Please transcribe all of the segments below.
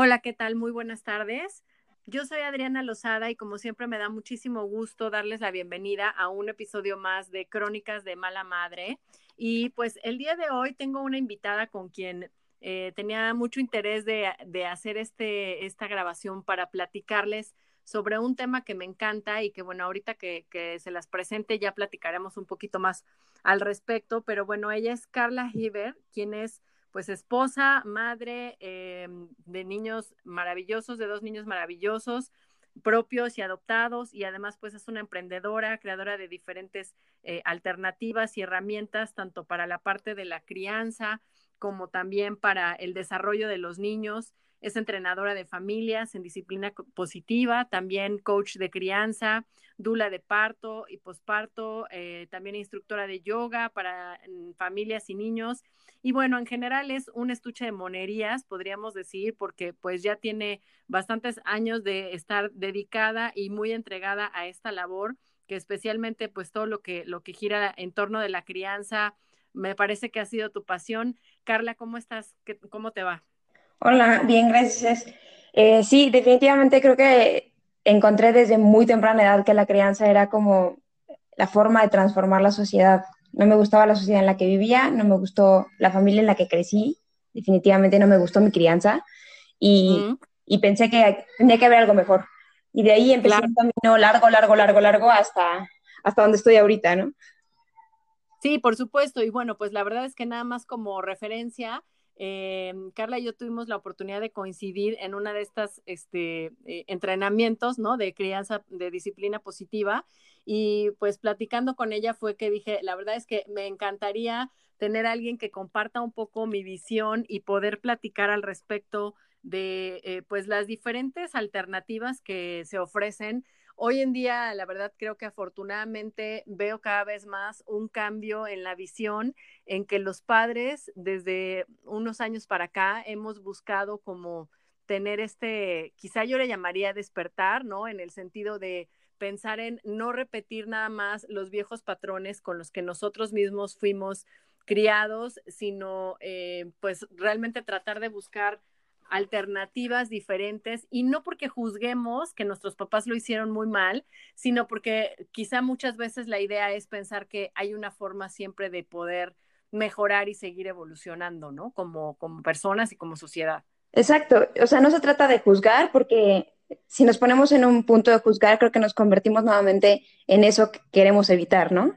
Hola, ¿qué tal? Muy buenas tardes. Yo soy Adriana Lozada y como siempre me da muchísimo gusto darles la bienvenida a un episodio más de Crónicas de Mala Madre. Y pues el día de hoy tengo una invitada con quien eh, tenía mucho interés de, hacer este, esta grabación para platicarles sobre un tema que me encanta y que bueno, ahorita que, que se las presente ya platicaremos un poquito más al respecto, pero bueno, ella es Carla Hiver, quien es pues esposa, madre eh, de niños maravillosos, de dos niños maravillosos, propios y adoptados, y además pues es una emprendedora, creadora de diferentes eh, alternativas y herramientas, tanto para la parte de la crianza como también para el desarrollo de los niños. Es entrenadora de familias en disciplina positiva, también coach de crianza, dula de parto y posparto, eh, también instructora de yoga para familias y niños y bueno, en general es un estuche de monerías, podríamos decir, porque pues ya tiene bastantes años de estar dedicada y muy entregada a esta labor, que especialmente pues todo lo que, lo que gira en torno de la crianza, me parece que ha sido tu pasión. Carla, ¿cómo estás? ¿Cómo te va? Hola, bien, gracias. Eh, sí, definitivamente creo que encontré desde muy temprana edad que la crianza era como la forma de transformar la sociedad. No me gustaba la sociedad en la que vivía, no me gustó la familia en la que crecí, definitivamente no me gustó mi crianza y, pensé que tenía que haber algo mejor. Y de ahí empecé un camino largo, largo, largo, largo hasta, hasta donde estoy ahorita, ¿no? Sí, por supuesto. Y bueno, pues la verdad es que nada más como referencia, eh, Carla y yo tuvimos la oportunidad de coincidir en una de estas este, eh, entrenamientos, ¿no? De crianza, de disciplina positiva. Y pues platicando con ella fue que dije, la verdad es que me encantaría tener a alguien que comparta un poco mi visión y poder platicar al respecto de eh, pues las diferentes alternativas que se ofrecen. Hoy en día, la verdad, creo que afortunadamente veo cada vez más un cambio en la visión en que los padres desde unos años para acá hemos buscado como tener este, quizá yo le llamaría despertar, ¿no? En el sentido de pensar en no repetir nada más los viejos patrones con los que nosotros mismos fuimos criados, sino eh, pues realmente tratar de buscar alternativas diferentes y no porque juzguemos que nuestros papás lo hicieron muy mal, sino porque quizá muchas veces la idea es pensar que hay una forma siempre de poder mejorar y seguir evolucionando, ¿no? Como, como personas y como sociedad. Exacto, o sea, no se trata de juzgar porque si nos ponemos en un punto de juzgar, creo que nos convertimos nuevamente en eso que queremos evitar, ¿no?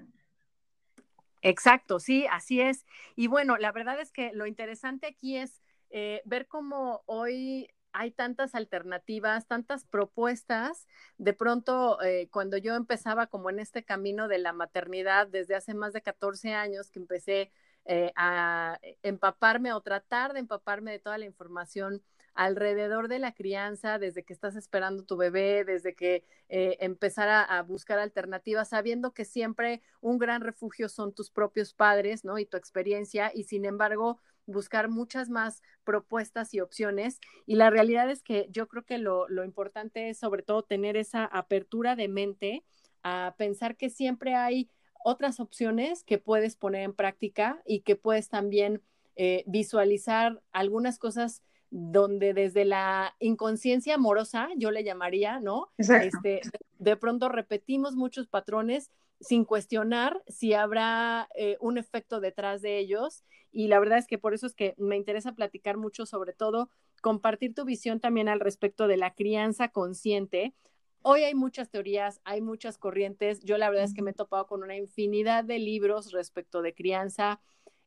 Exacto, sí, así es. Y bueno, la verdad es que lo interesante aquí es eh, ver cómo hoy hay tantas alternativas, tantas propuestas. De pronto, eh, cuando yo empezaba como en este camino de la maternidad desde hace más de 14 años que empecé eh, a empaparme o tratar de empaparme de toda la información alrededor de la crianza, desde que estás esperando tu bebé, desde que eh, empezar a, buscar alternativas, sabiendo que siempre un gran refugio son tus propios padres, ¿no? Y tu experiencia, y sin embargo, buscar muchas más propuestas y opciones. Y la realidad es que yo creo que lo, importante es sobre todo tener esa apertura de mente a pensar que siempre hay otras opciones que puedes poner en práctica y que puedes también eh, visualizar algunas cosas donde desde la inconsciencia amorosa, yo le llamaría, ¿no? Este, de pronto repetimos muchos patrones sin cuestionar si habrá eh, un efecto detrás de ellos. Y la verdad es que por eso es que me interesa platicar mucho, sobre todo compartir tu visión también al respecto de la crianza consciente. Hoy hay muchas teorías, hay muchas corrientes. Yo la verdad es que me he topado con una infinidad de libros respecto de crianza,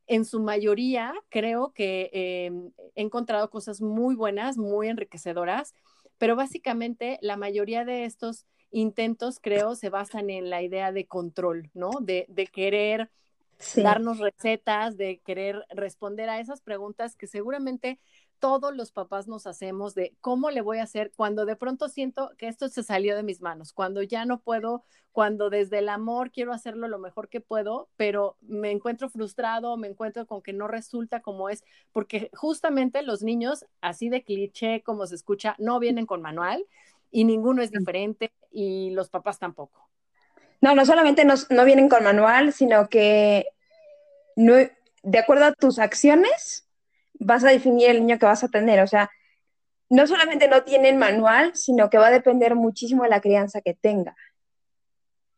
en su mayoría creo que em, he encontrado cosas muy buenas, muy enriquecedoras, pero básicamente la mayoría de estos intentos, creo, se basan en la idea de control, ¿no? De, de querer darnos recetas, de querer responder a esas preguntas que seguramente todos los papás nos hacemos de cómo le voy a hacer cuando de pronto siento que esto se salió de mis manos, cuando ya no puedo, cuando desde el amor quiero hacerlo lo mejor que puedo, pero me encuentro frustrado, me encuentro con que no resulta como es, porque justamente los niños, así de cliché como se escucha, no vienen con manual y ninguno es diferente y los papás tampoco. No, no solamente no, no vienen con manual, sino que no, de acuerdo a tus acciones vas a definir el niño que vas a tener. O sea, no solamente no tienen manual, sino que va a depender muchísimo de la crianza que tenga.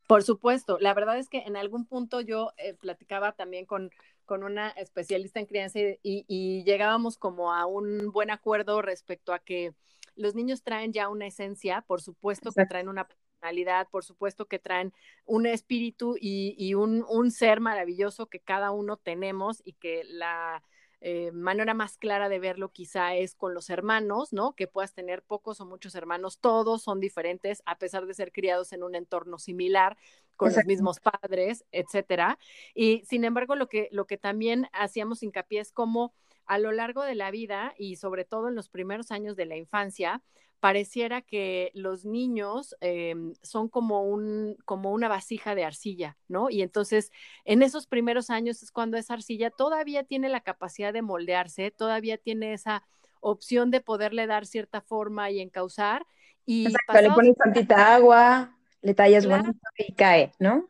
Por supuesto, la verdad es que en algún punto yo eh, platicaba también con, con, una especialista en crianza y, llegábamos como a un buen acuerdo respecto a que los niños traen ya una esencia, por supuesto que traen una personalidad, por supuesto que traen un espíritu y, y un, un, ser maravilloso que cada uno tenemos y que la, eh, manera más clara de verlo quizá es con los hermanos, ¿no? Que puedas tener pocos o muchos hermanos, todos son diferentes a pesar de ser criados en un entorno similar, con los mismos padres, etcétera. Y sin embargo, lo que, lo que también hacíamos hincapié es cómo a lo largo de la vida y sobre todo en los primeros años de la infancia, pareciera que los niños em, son como, un, como una vasija de arcilla, ¿no? Y entonces en esos primeros años es cuando esa arcilla todavía tiene la capacidad de moldearse, todavía tiene esa opción de poderle dar cierta forma y encauzar. Y Exacto, le pones tantita agua, le tallas bonito y cae, ¿no?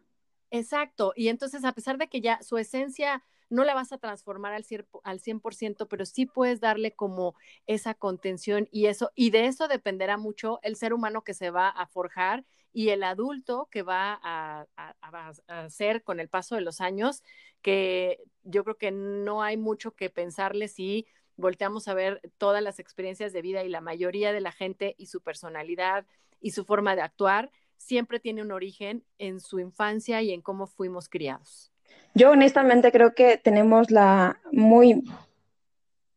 Exacto, y entonces a pesar de que ya su esencia no la vas a transformar al, al 100%, pero sí puedes darle como esa contención y eso, y de eso dependerá mucho el ser humano que se va a forjar y el adulto que va a, a, ser con el paso de los años, que yo creo que no hay mucho que pensarle si volteamos a ver todas las experiencias de vida y la mayoría de la gente y su personalidad y su forma de actuar siempre tiene un origen en su infancia y en cómo fuimos criados. Yo honestamente creo que tenemos la muy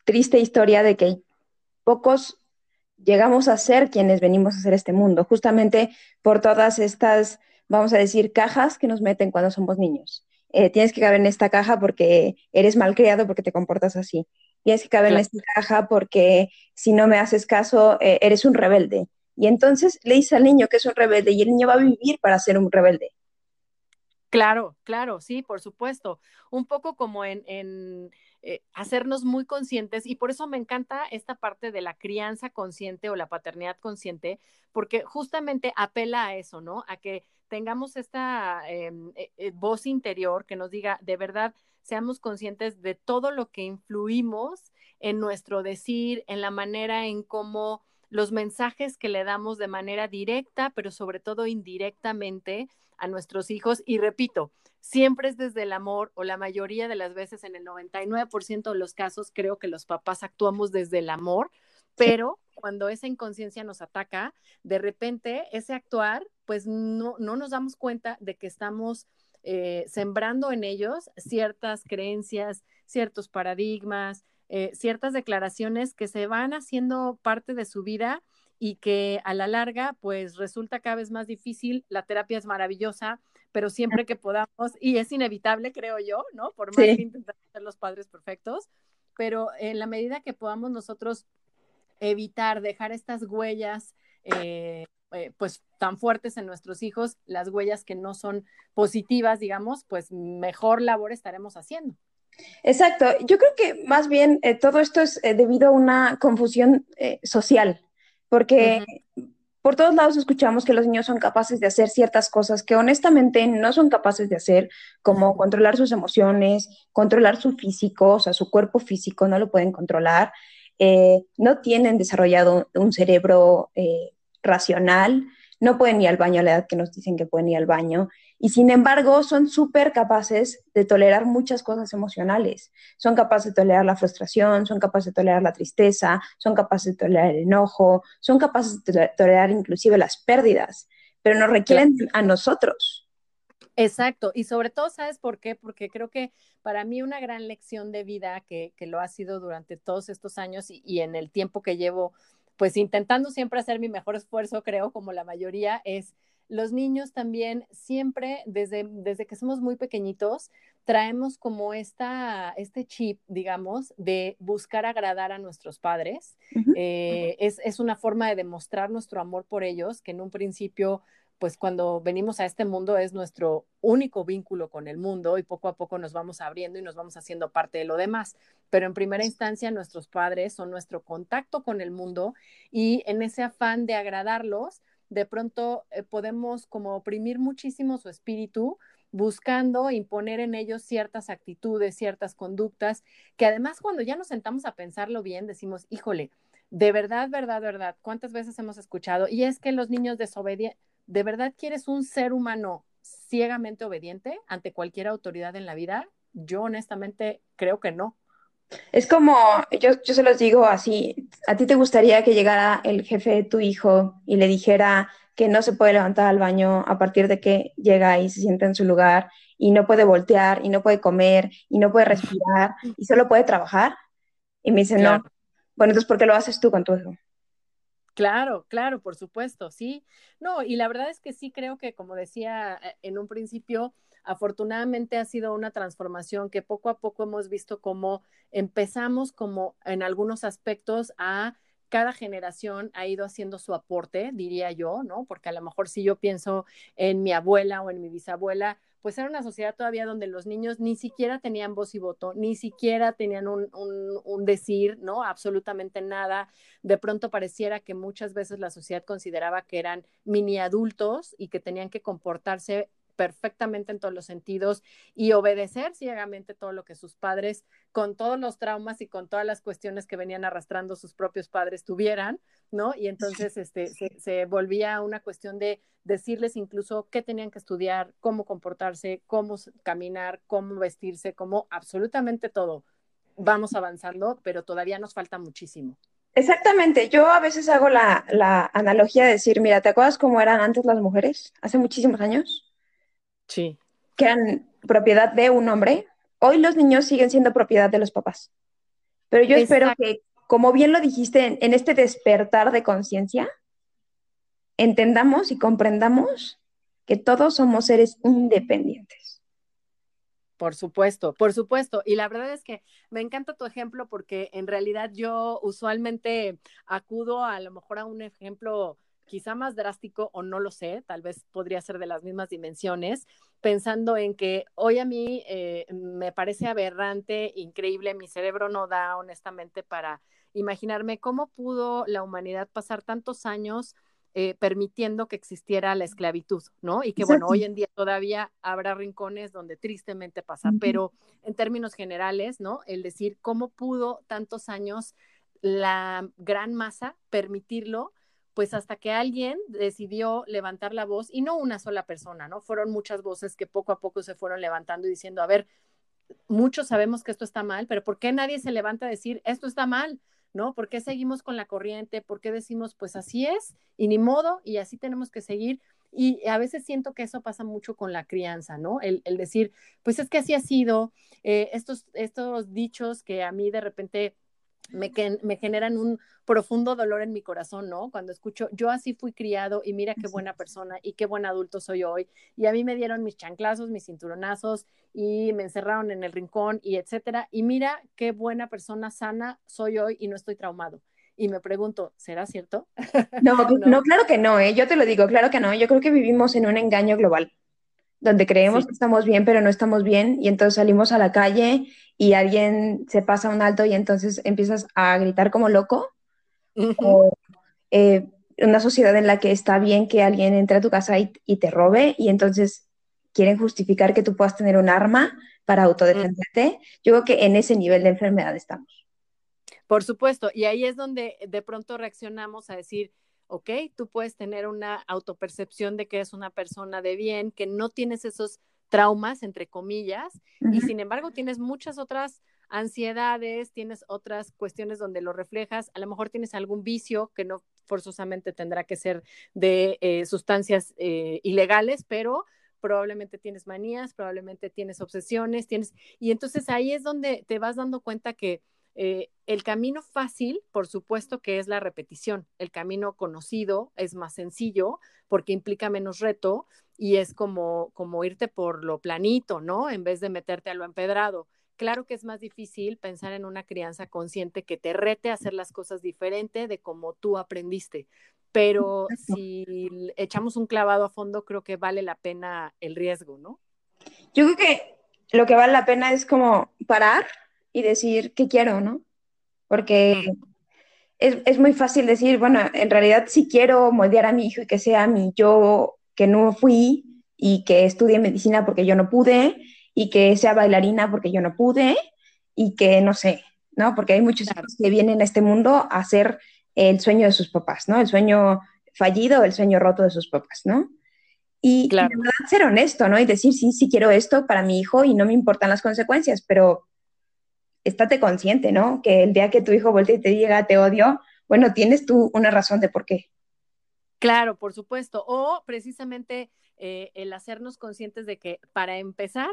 triste historia de que pocos llegamos a ser quienes venimos a hacer este mundo, justamente por todas estas, vamos a decir, cajas que nos meten cuando somos niños. Eh, tienes que caber en esta caja porque eres malcriado, porque te comportas así. Tienes que caber en esta caja porque si no me haces caso, eh, eres un rebelde. Y entonces le dice al niño que es un rebelde y el niño va a vivir para ser un rebelde. Claro, claro, sí, por supuesto. Un poco como en, eh, hacernos muy conscientes y por eso me encanta esta parte de la crianza consciente o la paternidad consciente, porque justamente apela a eso, ¿no? A que tengamos esta em, eh, eh, voz interior que nos diga, de verdad, seamos conscientes de todo lo que influimos en nuestro decir, en la manera en cómo los mensajes que le damos de manera directa, pero sobre todo indirectamente a nuestros hijos. Y repito, siempre es desde el amor o la mayoría de las veces, en el 99% de los casos, creo que los papás actuamos desde el amor, pero cuando esa inconsciencia nos ataca, de repente ese actuar, pues no, no nos damos cuenta de que estamos eh, sembrando en ellos ciertas creencias, ciertos paradigmas, eh, ciertas declaraciones que se van haciendo parte de su vida y que a la larga pues resulta cada vez más difícil. La terapia es maravillosa, pero siempre que podamos, y es inevitable, creo yo, ¿no? Por más que intentemos ser los padres perfectos, pero en la medida que podamos nosotros evitar dejar estas huellas, eh, eh, pues tan fuertes en nuestros hijos, las huellas que no son positivas, digamos, pues mejor labor estaremos haciendo. Exacto. Yo creo que más bien eh, todo esto es debido a una confusión social porque por todos lados escuchamos que los niños son capaces de hacer ciertas cosas que honestamente no son capaces de hacer, como controlar sus emociones, controlar su físico, o sea, su cuerpo físico no lo pueden controlar, eh, no tienen desarrollado un cerebro eh, racional, no pueden ir al baño a la edad que nos dicen que pueden ir al baño, y sin embargo son súper capaces de tolerar muchas cosas emocionales. Son capaces de tolerar la frustración, son capaces de tolerar la tristeza, son capaces de tolerar el enojo, son capaces de tolerar inclusive las pérdidas, pero nos requieren a nosotros. Exacto, y sobre todo, ¿sabes por qué? Porque creo que para mí una gran lección de vida que, lo ha sido durante todos estos años y en el tiempo que llevo, pues intentando siempre hacer mi mejor esfuerzo, creo, como la mayoría, es los niños también siempre, desde, desde que somos muy pequeñitos, traemos como esta, este chip, digamos, de buscar agradar a nuestros padres. Eh, es, es, una forma de demostrar nuestro amor por ellos, que en un principio, pues cuando venimos a este mundo es nuestro único vínculo con el mundo y poco a poco nos vamos abriendo y nos vamos haciendo parte de lo demás. Pero en primera instancia, nuestros padres son nuestro contacto con el mundo y en ese afán de agradarlos, de pronto eh, podemos como oprimir muchísimo su espíritu buscando imponer en ellos ciertas actitudes, ciertas conductas, que además cuando ya nos sentamos a pensarlo bien, decimos, híjole, de verdad, verdad, verdad, ¿cuántas veces hemos escuchado? Y es que los niños desobedientes, ¿de verdad quieres un ser humano ciegamente obediente ante cualquier autoridad en la vida? Yo honestamente creo que no. Es como, yo, yo se los digo así, ¿a ti te gustaría que llegara el jefe de tu hijo y le dijera, que no se puede levantar al baño a partir de que llega y se sienta en su lugar y no puede voltear y no puede comer y no puede respirar y solo puede trabajar. Y me dice, no, bueno, entonces, ¿por qué lo haces tú con tu hijo? Claro, claro, por supuesto, sí. No, y la verdad es que sí creo que, como decía eh, en un principio, afortunadamente ha sido una transformación que poco a poco hemos visto cómo empezamos como en algunos aspectos a cada generación ha ido haciendo su aporte, diría yo, ¿no? Porque a lo mejor si yo pienso en mi abuela o en mi bisabuela, pues era una sociedad todavía donde los niños ni siquiera tenían voz y voto, ni siquiera tenían un, un, decir, ¿no? Absolutamente nada. De pronto pareciera que muchas veces la sociedad consideraba que eran mini adultos y que tenían que comportarse perfectamente en todos los sentidos y obedecer ciegamente todo lo que sus padres, con todos los traumas y con todas las cuestiones que venían arrastrando sus propios padres tuvieran, ¿no? Y entonces este, se, volvía una cuestión de decirles incluso qué tenían que estudiar, cómo comportarse, cómo caminar, cómo vestirse, cómo absolutamente todo. Vamos avanzando, pero todavía nos falta muchísimo. Exactamente, yo a veces hago la, la analogía de decir, mira, ¿te acuerdas cómo eran antes las mujeres? Hace muchísimos años Sí. Que eran propiedad de un hombre. Hoy los niños siguen siendo propiedad de los papás. Pero yo espero que, como bien lo dijiste, en, este despertar de conciencia, entendamos y comprendamos que todos somos seres independientes. Por supuesto, por supuesto. Y la verdad es que me encanta tu ejemplo porque en realidad yo usualmente acudo a lo mejor a un ejemplo quizá más drástico o no lo sé, tal vez podría ser de las mismas dimensiones, pensando en que hoy a mí eh, me parece aberrante, increíble, mi cerebro no da honestamente para imaginarme cómo pudo la humanidad pasar tantos años eh, permitiendo que existiera la esclavitud, ¿no? Y que bueno, hoy en día todavía habrá rincones donde tristemente pasa, pero en términos generales, ¿no? El decir cómo pudo tantos años la gran masa permitirlo pues hasta que alguien decidió levantar la voz y no una sola persona, ¿no? Fueron muchas voces que poco a poco se fueron levantando y diciendo, a ver, muchos sabemos que esto está mal, pero ¿por qué nadie se levanta a decir, esto está mal? ¿No? ¿Por qué seguimos con la corriente? ¿Por qué decimos, pues así es y ni modo y así tenemos que seguir? Y a veces siento que eso pasa mucho con la crianza, ¿no? El, decir, pues es que así ha sido, eh, estos, estos dichos que a mí de repente me, me generan un profundo dolor en mi corazón, ¿no? Cuando escucho, yo así fui criado y mira qué buena persona y qué buen adulto soy hoy. Y a mí me dieron mis chanclazos, mis cinturonazos y me encerraron en el rincón y etcétera. Y mira qué buena persona sana soy hoy y no estoy traumado. Y me pregunto, ¿será cierto? No, no, claro que no, ¿eh? yo te lo digo, claro que no. Yo creo que vivimos en un engaño global donde creemos que estamos bien, pero no estamos bien, y entonces salimos a la calle y alguien se pasa un alto y entonces empiezas a gritar como loco. O eh, una sociedad en la que está bien que alguien entre a tu casa y, te robe y entonces quieren justificar que tú puedas tener un arma para autodefenderte. Yo creo que en ese nivel de enfermedad estamos. Por supuesto, y ahí es donde de pronto reaccionamos a decir, ¿ok? Tú puedes tener una autopercepción de que eres una persona de bien, que no tienes esos traumas, entre comillas, y sin embargo tienes muchas otras ansiedades, tienes otras cuestiones donde lo reflejas, a lo mejor tienes algún vicio que no forzosamente tendrá que ser de eh, sustancias eh, ilegales, pero probablemente tienes manías, probablemente tienes obsesiones, tienes, y entonces ahí es donde te vas dando cuenta que eh, el camino fácil, por supuesto que es la repetición. El camino conocido es más sencillo porque implica menos reto y es como, como irte por lo planito, ¿no? En vez de meterte a lo empedrado. Claro que es más difícil pensar en una crianza consciente que te rete a hacer las cosas diferente de como tú aprendiste, pero si echamos un clavado a fondo, creo que vale la pena el riesgo, ¿no? Yo creo que lo que vale la pena es como parar y decir qué quiero, ¿no? Porque es, es, muy fácil decir, bueno, en realidad si quiero moldear a mi hijo y que sea mi yo que no fui y que estudie medicina porque yo no pude y que sea bailarina porque yo no pude y que no sé, ¿no? Porque hay muchos que vienen a este mundo a hacer el sueño de sus papás, ¿no? El sueño fallido, el sueño roto de sus papás, ¿no? Y, claro. ser honesto, ¿no? Y decir, sí, sí quiero esto para mi hijo y no me importan las consecuencias, pero estate consciente, ¿no? Que el día que tu hijo vuelve y te diga te odio, bueno, tienes tú una razón de por qué. Claro, por supuesto. O precisamente eh, el hacernos conscientes de que para empezar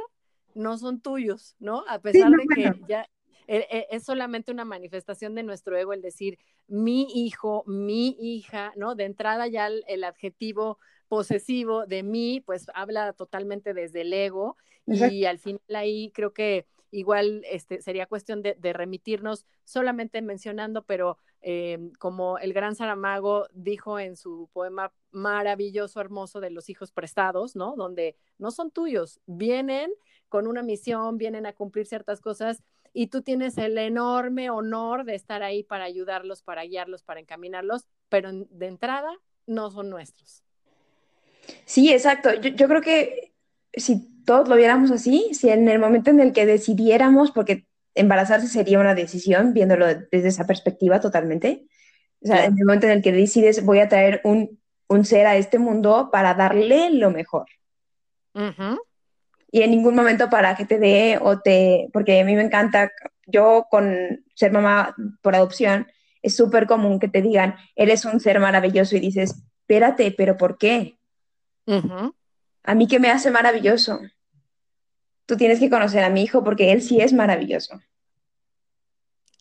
no son tuyos, ¿no? A pesar de que ya eh, eh, es solamente una manifestación de nuestro ego el decir mi hijo, mi hija, ¿no? De entrada ya el, adjetivo posesivo de mí, pues habla totalmente desde el ego y al final ahí creo que igual este, sería cuestión de, remitirnos solamente mencionando, pero eh, como el gran Saramago dijo en su poema maravilloso, hermoso de los hijos prestados, ¿no? Donde no son tuyos, vienen con una misión, vienen a cumplir ciertas cosas y tú tienes el enorme honor de estar ahí para ayudarlos, para guiarlos, para encaminarlos, pero de entrada no son nuestros. Sí, exacto. Yo, creo que si todos lo viéramos así, si en el momento en el que decidiéramos, porque embarazarse sería una decisión, viéndolo desde esa perspectiva totalmente, o sea, en el momento en el que decides voy a traer un, ser a este mundo para darle lo mejor. Y en ningún momento para que te dé o te, porque a mí me encanta, yo con ser mamá por adopción, es súper común que te digan, eres un ser maravilloso y dices, espérate, pero ¿por qué? A mí qué me hace maravilloso. Tú tienes que conocer a mi hijo porque él sí es maravilloso.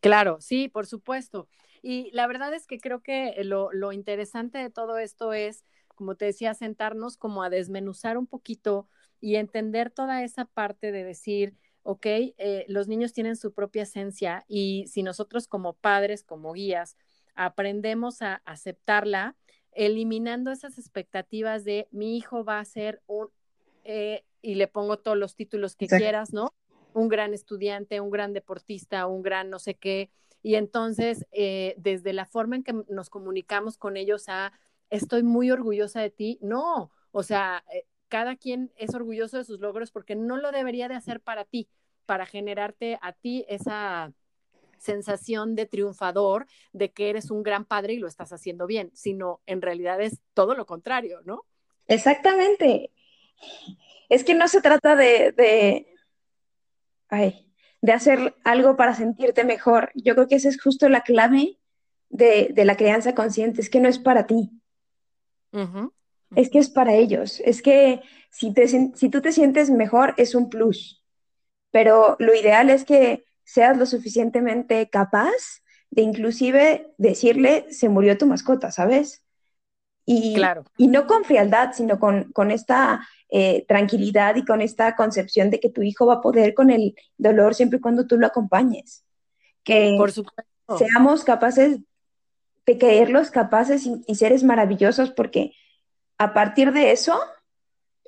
Claro, sí, por supuesto. Y la verdad es que creo que lo, lo interesante de todo esto es, como te decía, sentarnos como a desmenuzar un poquito y entender toda esa parte de decir, ok, eh, los niños tienen su propia esencia y si nosotros como padres, como guías, aprendemos a aceptarla, eliminando esas expectativas de mi hijo va a ser un, eh, y le pongo todos los títulos que quieras, ¿no? Un gran estudiante, un gran deportista, un gran no sé qué. Y entonces, eh, desde la forma en que nos comunicamos con ellos a, estoy muy orgullosa de ti, no, o sea, cada quien es orgulloso de sus logros porque no lo debería de hacer para ti, para generarte a ti esa sensación de triunfador, de que eres un gran padre y lo estás haciendo bien, sino en realidad es todo lo contrario, ¿no? Exactamente. Es que no se trata de, de, de hacer algo para sentirte mejor. Yo creo que esa es justo la clave de, de la crianza consciente, es que no es para ti es que es para ellos, es que si, si tú te sientes mejor es un plus, pero lo ideal es que seas lo suficientemente capaz de inclusive decirle, se murió tu mascota, ¿sabes? Y, claro. y no con frialdad, sino con, con esta eh, tranquilidad y con esta concepción de que tu hijo va a poder con el dolor siempre y cuando tú lo acompañes. Que Por supuesto. seamos capaces de creerlos capaces y, y seres maravillosos porque a partir de eso,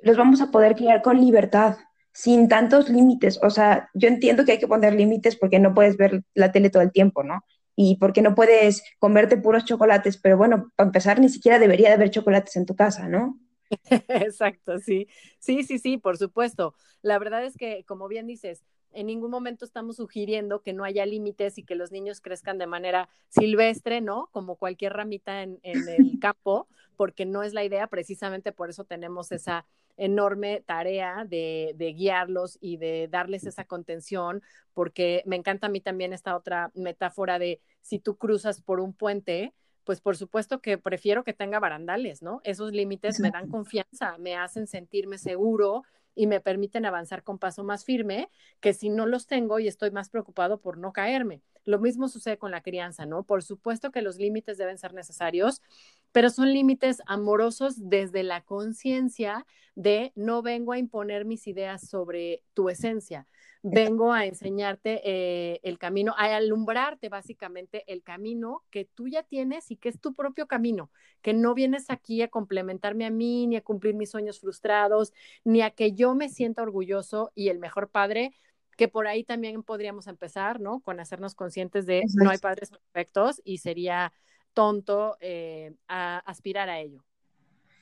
los vamos a poder criar con libertad, sin tantos límites. O sea, yo entiendo que hay que poner límites porque no puedes ver la tele todo el tiempo, ¿no? Y porque no puedes comerte puros chocolates, pero bueno, para empezar, ni siquiera debería de haber chocolates en tu casa, ¿no? Exacto, sí. Sí, sí, sí, por supuesto. La verdad es que, como bien dices, en ningún momento estamos sugiriendo que no haya límites y que los niños crezcan de manera silvestre, ¿no? Como cualquier ramita en, en el campo, porque no es la idea, precisamente por eso tenemos esa enorme tarea de, de, guiarlos y de darles esa contención, porque me encanta a mí también esta otra metáfora de si tú cruzas por un puente, pues por supuesto que prefiero que tenga barandales, ¿no? Esos límites me dan confianza, me hacen sentirme seguro, y me permiten avanzar con paso más firme que si no los tengo y estoy más preocupado por no caerme. lo mismo sucede con la crianza, ¿no? Por supuesto que los límites deben ser necesarios, pero son límites amorosos desde la conciencia de no vengo a imponer mis ideas sobre tu esencia, vengo a enseñarte eh, el camino, a alumbrarte básicamente el camino que tú ya tienes y que es tu propio camino, que no vienes aquí a complementarme a mí, ni a cumplir mis sueños frustrados, ni a que yo me sienta orgulloso y el mejor padre que por ahí también podríamos empezar, ¿no? Con hacernos conscientes de no hay padres perfectos y sería tonto eh, aspirar a ello.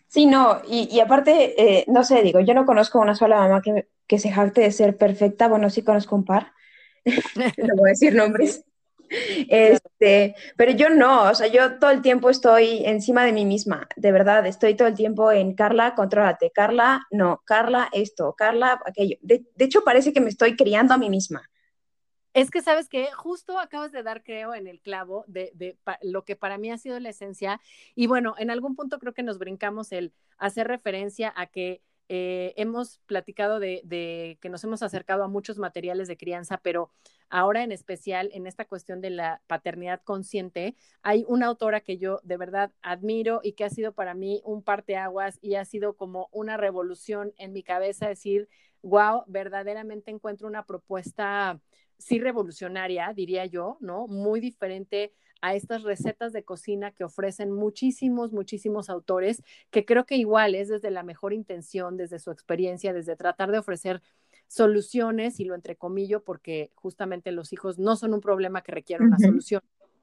Sí, no, y, aparte, eh, no sé, digo, yo no conozco una sola mamá que, que se jacte de ser perfecta, bueno, sí conozco un par, no voy a decir nombres, este, pero yo no, o sea, yo todo el tiempo estoy encima de mí misma, de verdad, estoy todo el tiempo en Carla, contrólate, Carla, no, Carla, esto, Carla, aquello. De, hecho, parece que me estoy criando a mí misma. Es que sabes que justo acabas de dar, creo, en el clavo de, de lo que para mí ha sido la esencia. Y bueno, en algún punto creo que nos brincamos el hacer referencia a que eh, hemos platicado de, que nos hemos acercado a muchos materiales de crianza, pero ahora en especial en esta cuestión de la paternidad consciente, hay una autora que yo de verdad admiro y que ha sido para mí un parteaguas y ha sido como una revolución en mi cabeza, decir, wow, verdaderamente encuentro una propuesta sí revolucionaria, diría yo, ¿no? Muy diferente a estas recetas de cocina que ofrecen muchísimos, muchísimos autores, que creo que igual es desde la mejor intención, desde su experiencia, desde tratar de ofrecer soluciones, y lo entrecomillo, porque justamente los hijos no son un problema que requiera una solución.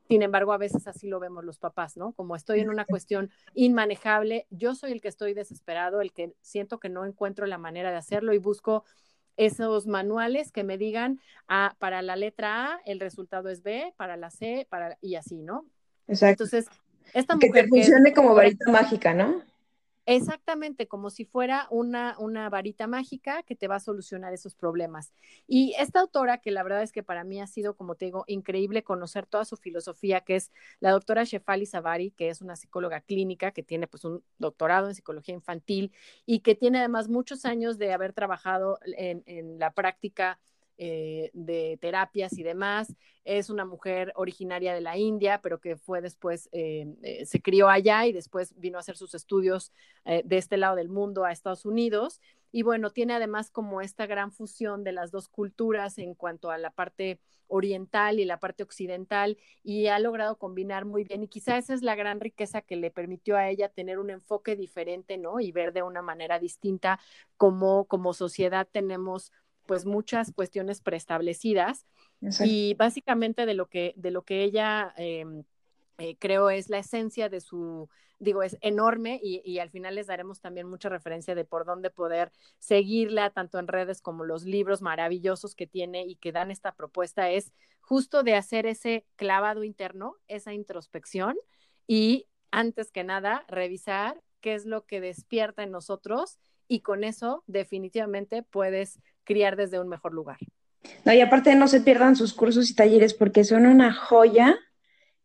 Sin embargo, a veces así lo vemos los papás, ¿no? Como estoy en una cuestión inmanejable, yo soy el que estoy desesperado, el que siento que no encuentro la manera de hacerlo y busco esos manuales que me digan, ah, para la letra A el resultado es B, para la C, para y así, ¿no? Exacto. Entonces, esta mujer que te funcione como varita mágica, ¿no? Exactamente, como si fuera una, una varita mágica que te va a solucionar esos problemas. Y esta autora, que la verdad es que para mí ha sido, como te digo, increíble conocer toda su filosofía, que es la doctora Shefali Savari, que es una psicóloga clínica, que tiene pues un doctorado en psicología infantil y que tiene además muchos años de haber trabajado en, en la práctica eh, de terapias y demás. Es una mujer originaria de la India, pero que fue después, eh, eh, se crió allá y después vino a hacer sus estudios de este lado del mundo a Estados Unidos. Y bueno, tiene además como esta gran fusión de las dos culturas en cuanto a la parte oriental y la parte occidental y ha logrado combinar muy bien y quizá esa es la gran riqueza que le permitió a ella tener un enfoque diferente, ¿no? Y ver de una manera distinta cómo como sociedad tenemos pues muchas cuestiones preestablecidas y básicamente de lo que, de lo que ella em, eh, creo es la esencia de su, digo, es enorme y, y, al final les daremos también mucha referencia de por dónde poder seguirla, tanto en redes como los libros maravillosos que tiene y que dan esta propuesta, es justo de hacer ese clavado interno, esa introspección y antes que nada revisar qué es lo que despierta en nosotros y con eso definitivamente puedes criar desde un mejor lugar. No, y aparte no se pierdan sus cursos y talleres porque son una joya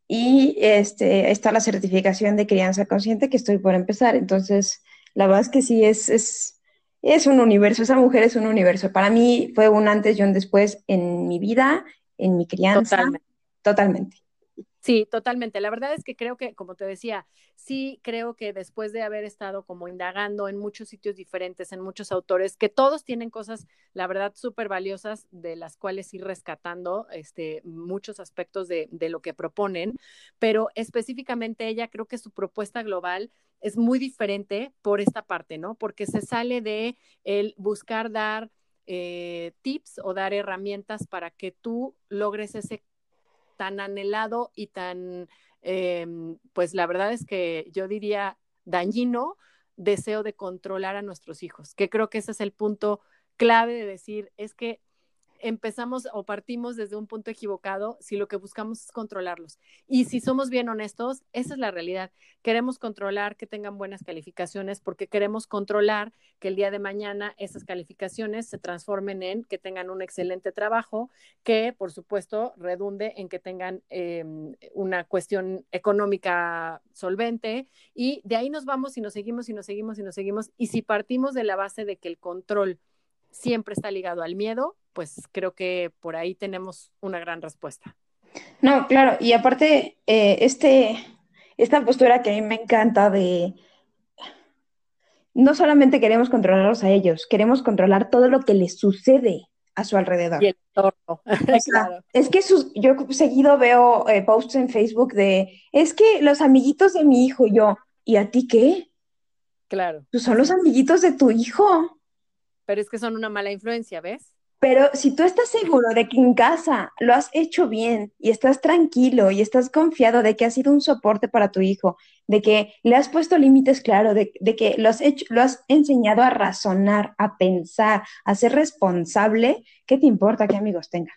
y este, está la certificación de crianza consciente que estoy por empezar. Entonces, la verdad es que sí, es, es, es un universo, esa mujer es un universo. Para mí fue un antes y un después en mi vida, en mi crianza. Totalmente. Totalmente. Sí, totalmente. La verdad es que creo que, como te decía, sí creo que después de haber estado como indagando en muchos sitios diferentes, en muchos autores, que todos tienen cosas, la verdad, súper valiosas, de las cuales ir rescatando este, muchos aspectos de, lo que proponen, pero específicamente ella creo que su propuesta global es muy diferente por esta parte, ¿no? Porque se sale de el buscar dar eh, tips o dar herramientas para que tú logres ese tan anhelado y tan, em, pues la verdad es que yo diría dañino deseo de controlar a nuestros hijos, que creo que ese es el punto clave de decir, es que empezamos o partimos desde un punto equivocado si lo que buscamos es controlarlos. Y si somos bien honestos, esa es la realidad. Queremos controlar que tengan buenas calificaciones porque queremos controlar que el día de mañana esas calificaciones se transformen en que tengan un excelente trabajo, que por supuesto redunde en que tengan em, una cuestión económica solvente y de ahí nos vamos y nos seguimos y nos seguimos y nos seguimos. Y si partimos de la base de que el control siempre está ligado al miedo, pues creo que por ahí tenemos una gran respuesta. No, claro, y aparte, eh, este, esta postura que a mí me encanta de no solamente queremos controlarlos a ellos, queremos controlar todo lo que les sucede a su alrededor. Y el entorno. Es que yo seguido veo eh, posts en Facebook de, es que los amiguitos de mi hijo, yo, ¿y a ti qué? Claro. Pues son los amiguitos de tu hijo. Pero es que son una mala influencia, ¿ves? Pero si tú estás seguro de que en casa lo has hecho bien y estás tranquilo y estás confiado de que ha sido un soporte para tu hijo, de que le has puesto límites claros, de, que lo has, hecho, lo has enseñado a razonar, a pensar, a ser responsable, ¿qué te importa qué amigos tenga?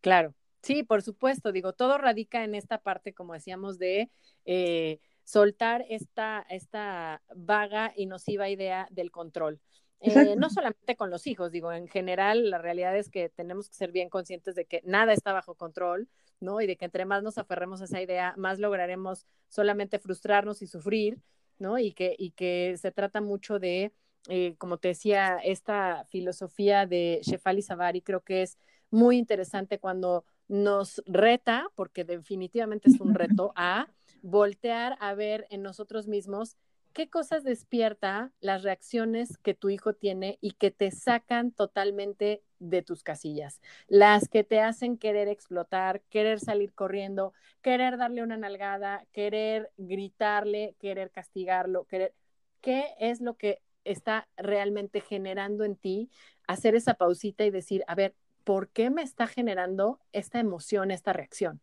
Claro, sí, por supuesto. Digo, todo radica en esta parte, como decíamos, de eh, soltar esta vaga y nociva idea del control. Eh, no solamente con los hijos, digo, en general la realidad es que tenemos que ser bien conscientes de que nada está bajo control, ¿no? Y de que entre más nos aferremos a esa idea, más lograremos solamente frustrarnos y sufrir, ¿no? Y que, y que se trata mucho de, eh, como te decía, esta filosofía de Shefali Savari, creo que es muy interesante cuando nos reta, porque definitivamente es un reto, a voltear a ver en nosotros mismos ¿qué cosas despierta las reacciones que tu hijo tiene y que te sacan totalmente de tus casillas? Las que te hacen querer explotar, querer salir corriendo, querer darle una nalgada, querer gritarle, querer castigarlo, querer... ¿Qué es lo que está realmente generando en ti hacer esa pausita y decir, a ver, ¿por qué me está generando esta emoción, esta reacción?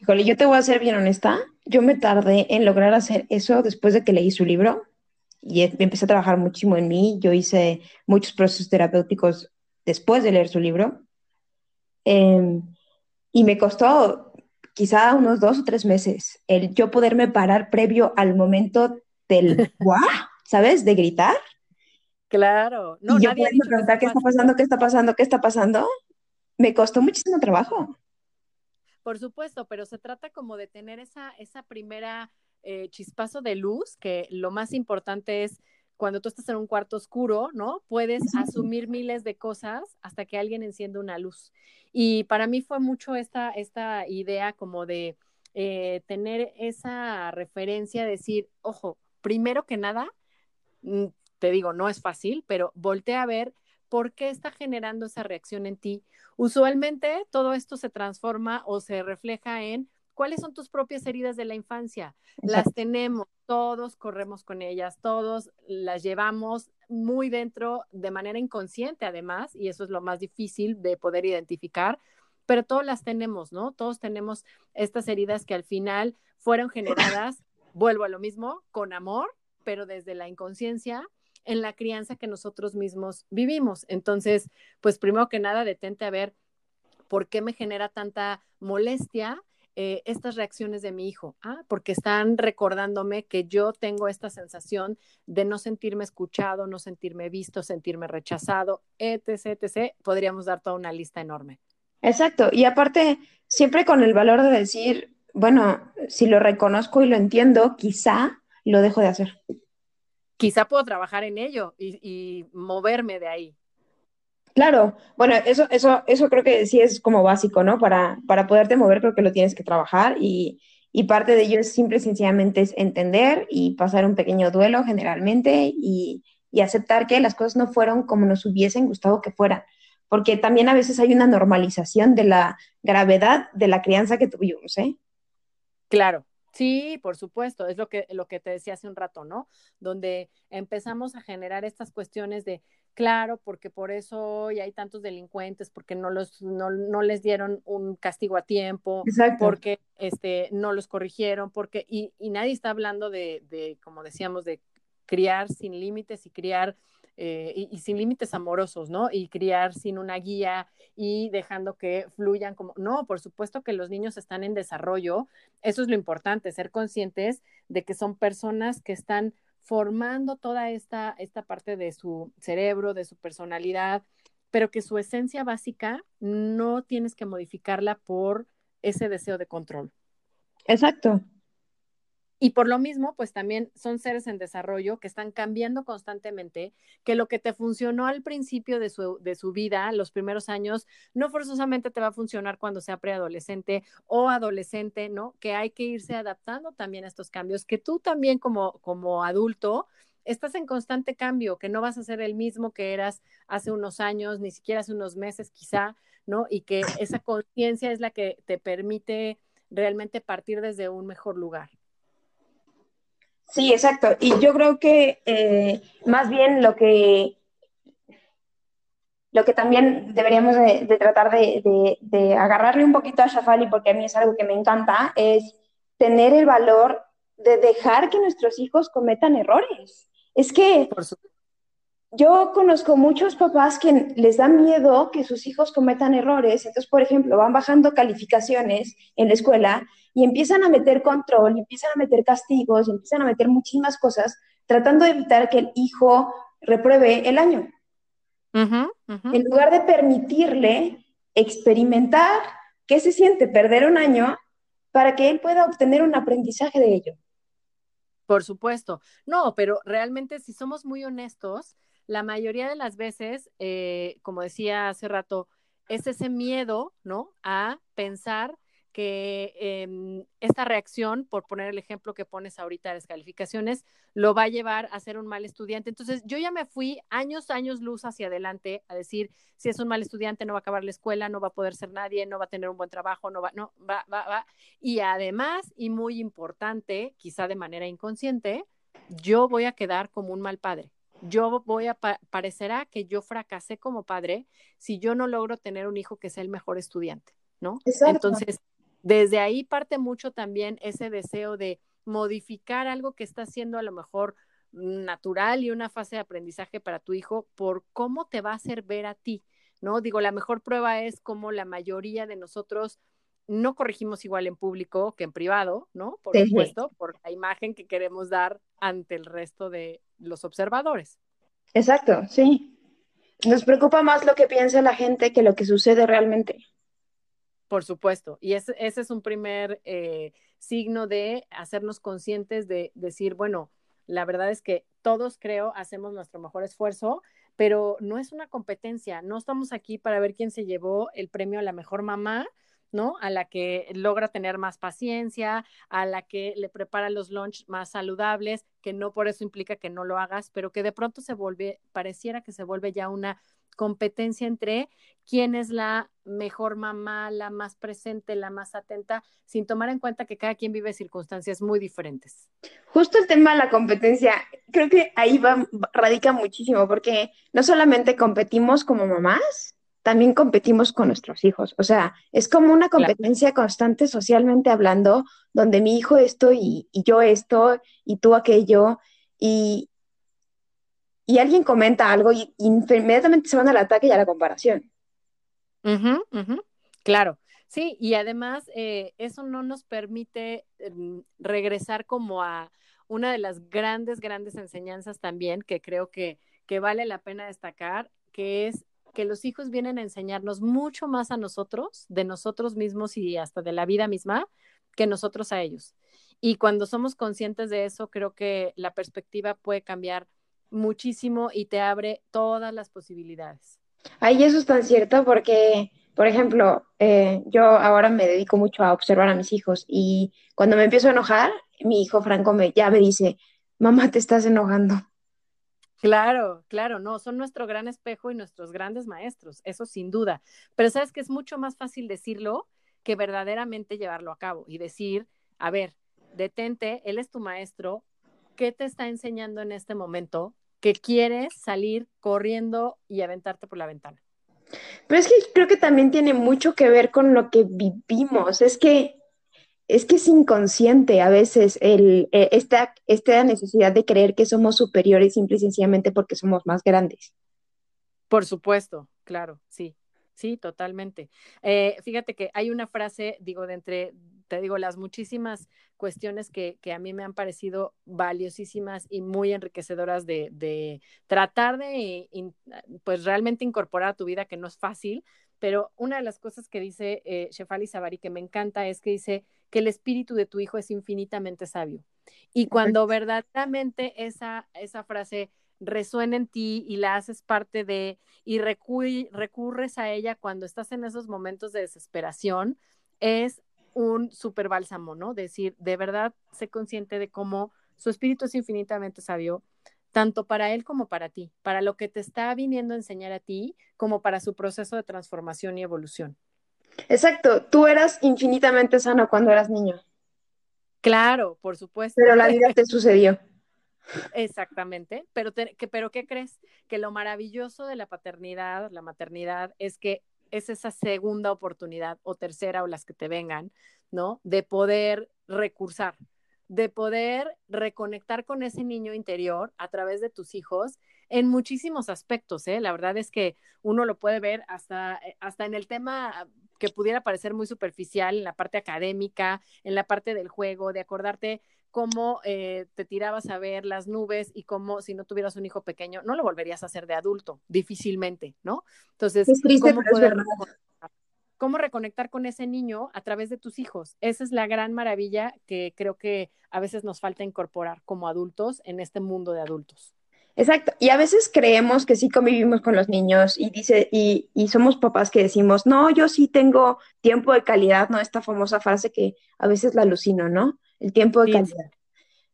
Híjole, yo te voy a ser bien honesta. Yo me tardé en lograr hacer eso después de que leí su libro y empecé a trabajar muchísimo en mí. Yo hice muchos procesos terapéuticos después de leer su libro. Em, y me costó quizá unos dos o tres meses el yo poderme parar previo al momento del ¡guau! ¿Sabes? De gritar. Claro. No, y yo me preguntar qué está pasando, qué está pasando, qué está pasando. Me costó muchísimo trabajo. Por supuesto, pero se trata como de tener esa, esa primera eh, chispazo de luz, que lo más importante es cuando tú estás en un cuarto oscuro, ¿no? Puedes asumir miles de cosas hasta que alguien enciende una luz. Y para mí fue mucho esta, esta idea como de eh, tener esa referencia, decir, ojo, primero que nada, mm, te digo, no es fácil, pero voltea a ver por qué está generando esa reacción en ti. Usualmente todo esto se transforma o se refleja en cuáles son tus propias heridas de la infancia. Las tenemos, todos corremos con ellas, todos las llevamos muy dentro de manera inconsciente además, y eso es lo más difícil de poder identificar, pero todos las tenemos, ¿no? Todos tenemos estas heridas que al final fueron generadas, vuelvo a lo mismo, con amor, pero desde la inconsciencia en la crianza que nosotros mismos vivimos. Entonces, pues primero que nada, detente a ver por qué me genera tanta molestia eh, estas reacciones de mi hijo, ¿ah? porque están recordándome que yo tengo esta sensación de no sentirme escuchado, no sentirme visto, sentirme rechazado, etc., etc. Podríamos dar toda una lista enorme. Exacto, y aparte, siempre con el valor de decir, bueno, si lo reconozco y lo entiendo, quizá lo dejo de hacer quizá puedo trabajar en ello y, moverme de ahí. Claro, bueno, eso, eso, eso creo que sí es como básico, ¿no? Para, para poderte mover creo que lo tienes que trabajar y, parte de ello es simple y sencillamente es entender y pasar un pequeño duelo generalmente y, y aceptar que las cosas no fueron como nos hubiesen gustado que fueran, porque también a veces hay una normalización de la gravedad de la crianza que tuvimos, ¿eh? Claro, Sí, por supuesto, es lo que, lo que te decía hace un rato, ¿no? Donde empezamos a generar estas cuestiones de, claro, porque por eso hoy hay tantos delincuentes, porque no, los, no, no les dieron un castigo a tiempo, porque este, no los corrigieron, porque, y, y nadie está hablando de, de, como decíamos, de criar sin límites y criar eh, y, sin límites amorosos, ¿no? Y criar sin una guía y dejando que fluyan como, no, por supuesto que los niños están en desarrollo, eso es lo importante, ser conscientes de que son personas que están formando toda esta, esta parte de su cerebro, de su personalidad, pero que su esencia básica no tienes que modificarla por ese deseo de control. Exacto. Y por lo mismo, pues también son seres en desarrollo que están cambiando constantemente, que lo que te funcionó al principio de su, de su vida, los primeros años, no forzosamente te va a funcionar cuando sea preadolescente o adolescente, ¿no? Que hay que irse adaptando también a estos cambios, que tú también como, como adulto estás en constante cambio, que no vas a ser el mismo que eras hace unos años, ni siquiera hace unos meses quizá, ¿no? Y que esa conciencia es la que te permite realmente partir desde un mejor lugar. Sí, exacto. Y yo creo que eh, más bien lo que lo que también deberíamos de, tratar de, agarrarle un poquito a Shafali, porque a mí es algo que me encanta, es tener el valor de dejar que nuestros hijos cometan errores. Es que yo conozco muchos papás que les da miedo que sus hijos cometan errores, entonces, por ejemplo, van bajando calificaciones en la escuela y empiezan a meter control, y empiezan a meter castigos, y empiezan a meter muchísimas cosas, tratando de evitar que el hijo repruebe el año. En lugar de permitirle experimentar qué se siente perder un año para que él pueda obtener un aprendizaje de ello. Por supuesto. No, pero realmente si somos muy honestos, la mayoría de las veces, eh, como decía hace rato, es ese miedo, ¿no? A pensar que em, esta reacción, por poner el ejemplo que pones ahorita de las calificaciones, lo va a llevar a ser un mal estudiante. Entonces, yo ya me fui años, años luz hacia adelante a decir, si es un mal estudiante, no va a acabar la escuela, no va a poder ser nadie, no va a tener un buen trabajo, no va, no, va, va, va. Y además, y muy importante, quizá de manera inconsciente, yo voy a quedar como un mal padre. Yo voy a, parecerá que yo fracasé como padre si yo no logro tener un hijo que sea el mejor estudiante, ¿no? Entonces, desde ahí parte mucho también ese deseo de modificar algo que está siendo a lo mejor natural y una fase de aprendizaje para tu hijo por cómo te va a hacer ver a ti, ¿no? Digo, la mejor prueba es como la mayoría de nosotros no corregimos igual en público que en privado, ¿no? Por supuesto, por la imagen que queremos dar ante el resto de los observadores. Exacto, sí. Nos preocupa más lo que piensa la gente que lo que sucede realmente. Por supuesto, y ese, ese es un primer eh, signo de hacernos conscientes de decir, bueno, la verdad es que todos creo hacemos nuestro mejor esfuerzo, pero no es una competencia, no estamos aquí para ver quién se llevó el premio a la mejor mamá, ¿no? A la que logra tener más paciencia, a la que le prepara los lunch más saludables, que no por eso implica que no lo hagas, pero que de pronto se vuelve, pareciera que se vuelve ya una competencia entre quién es la mejor mamá, la más presente, la más atenta, sin tomar en cuenta que cada quien vive circunstancias muy diferentes. Justo el tema de la competencia, creo que ahí va, radica muchísimo, porque no solamente competimos como mamás, también competimos con nuestros hijos. O sea, es como una competencia constante socialmente hablando, donde mi hijo esto y, y yo esto y tú aquello. Y, y alguien comenta algo y, inmediatamente se van al ataque y a la comparación. Claro, sí, y además eh, eso no nos permite em, regresar como a una de las grandes, grandes enseñanzas también que creo que, que vale la pena destacar, que es que los hijos vienen a enseñarnos mucho más a nosotros, de nosotros mismos y hasta de la vida misma, que nosotros a ellos. Y cuando somos conscientes de eso, creo que la perspectiva puede cambiar muchísimo y te abre todas las posibilidades. Ay, eso es tan cierto porque, por ejemplo, eh, yo ahora me dedico mucho a observar a mis hijos y cuando me empiezo a enojar, mi hijo Franco me, ya me dice, mamá, te estás enojando. Claro, claro, no, son nuestro gran espejo y nuestros grandes maestros, eso sin duda. Pero sabes que es mucho más fácil decirlo que verdaderamente llevarlo a cabo y decir, a ver, detente, él es tu maestro, ¿qué te está enseñando en este momento que quieres salir corriendo y aventarte por la ventana? Pero es que creo que también tiene mucho que ver con lo que vivimos. Es que es que es inconsciente a veces el, eh, esta, esta necesidad de creer que somos superiores simple y sencillamente porque somos más grandes. Por supuesto, claro, sí, sí, totalmente. Eh, fíjate que hay una frase, digo, de entre, te digo, las muchísimas cuestiones que, a mí me han parecido valiosísimas y muy enriquecedoras de, tratar de, pues realmente incorporar a tu vida, que no es fácil, pero una de las cosas que dice eh, Shefali Sabari que me encanta es que dice que el espíritu de tu hijo es infinitamente sabio. Y cuando verdaderamente esa, esa frase resuena en ti y la haces parte de, y recurres a ella cuando estás en esos momentos de desesperación, es un super bálsamo, ¿no? Decir, de verdad, sé consciente de cómo su espíritu es infinitamente sabio, tanto para él como para ti, para lo que te está viniendo a enseñar a ti, como para su proceso de transformación y evolución. Exacto, tú eras infinitamente sano cuando eras niño. Claro, por supuesto. Pero la vida te sucedió. Exactamente, pero, pero ¿qué crees? Que lo maravilloso de la paternidad, la maternidad, es que es esa segunda oportunidad o tercera o las que te vengan, ¿no? De poder recursar, de poder reconectar con ese niño interior a través de tus hijos en muchísimos aspectos, ¿eh? La verdad es que uno lo puede ver hasta, eh, hasta en el tema que pudiera parecer muy superficial, en la parte académica, en la parte del juego, de acordarte cómo eh, te tirabas a ver las nubes y cómo si no tuvieras un hijo pequeño, no lo volverías a hacer de adulto, difícilmente, ¿no? Entonces, ¿cómo, ¿cómo reconectar con ese niño a través de tus hijos? Esa es la gran maravilla que creo que a veces nos falta incorporar como adultos en este mundo de adultos. Exacto. Y a veces creemos que sí convivimos con los niños y dice, y, y, somos papás que decimos, no, yo sí tengo tiempo de calidad, ¿no? Esta famosa frase que a veces la alucino, ¿no? El tiempo de calidad.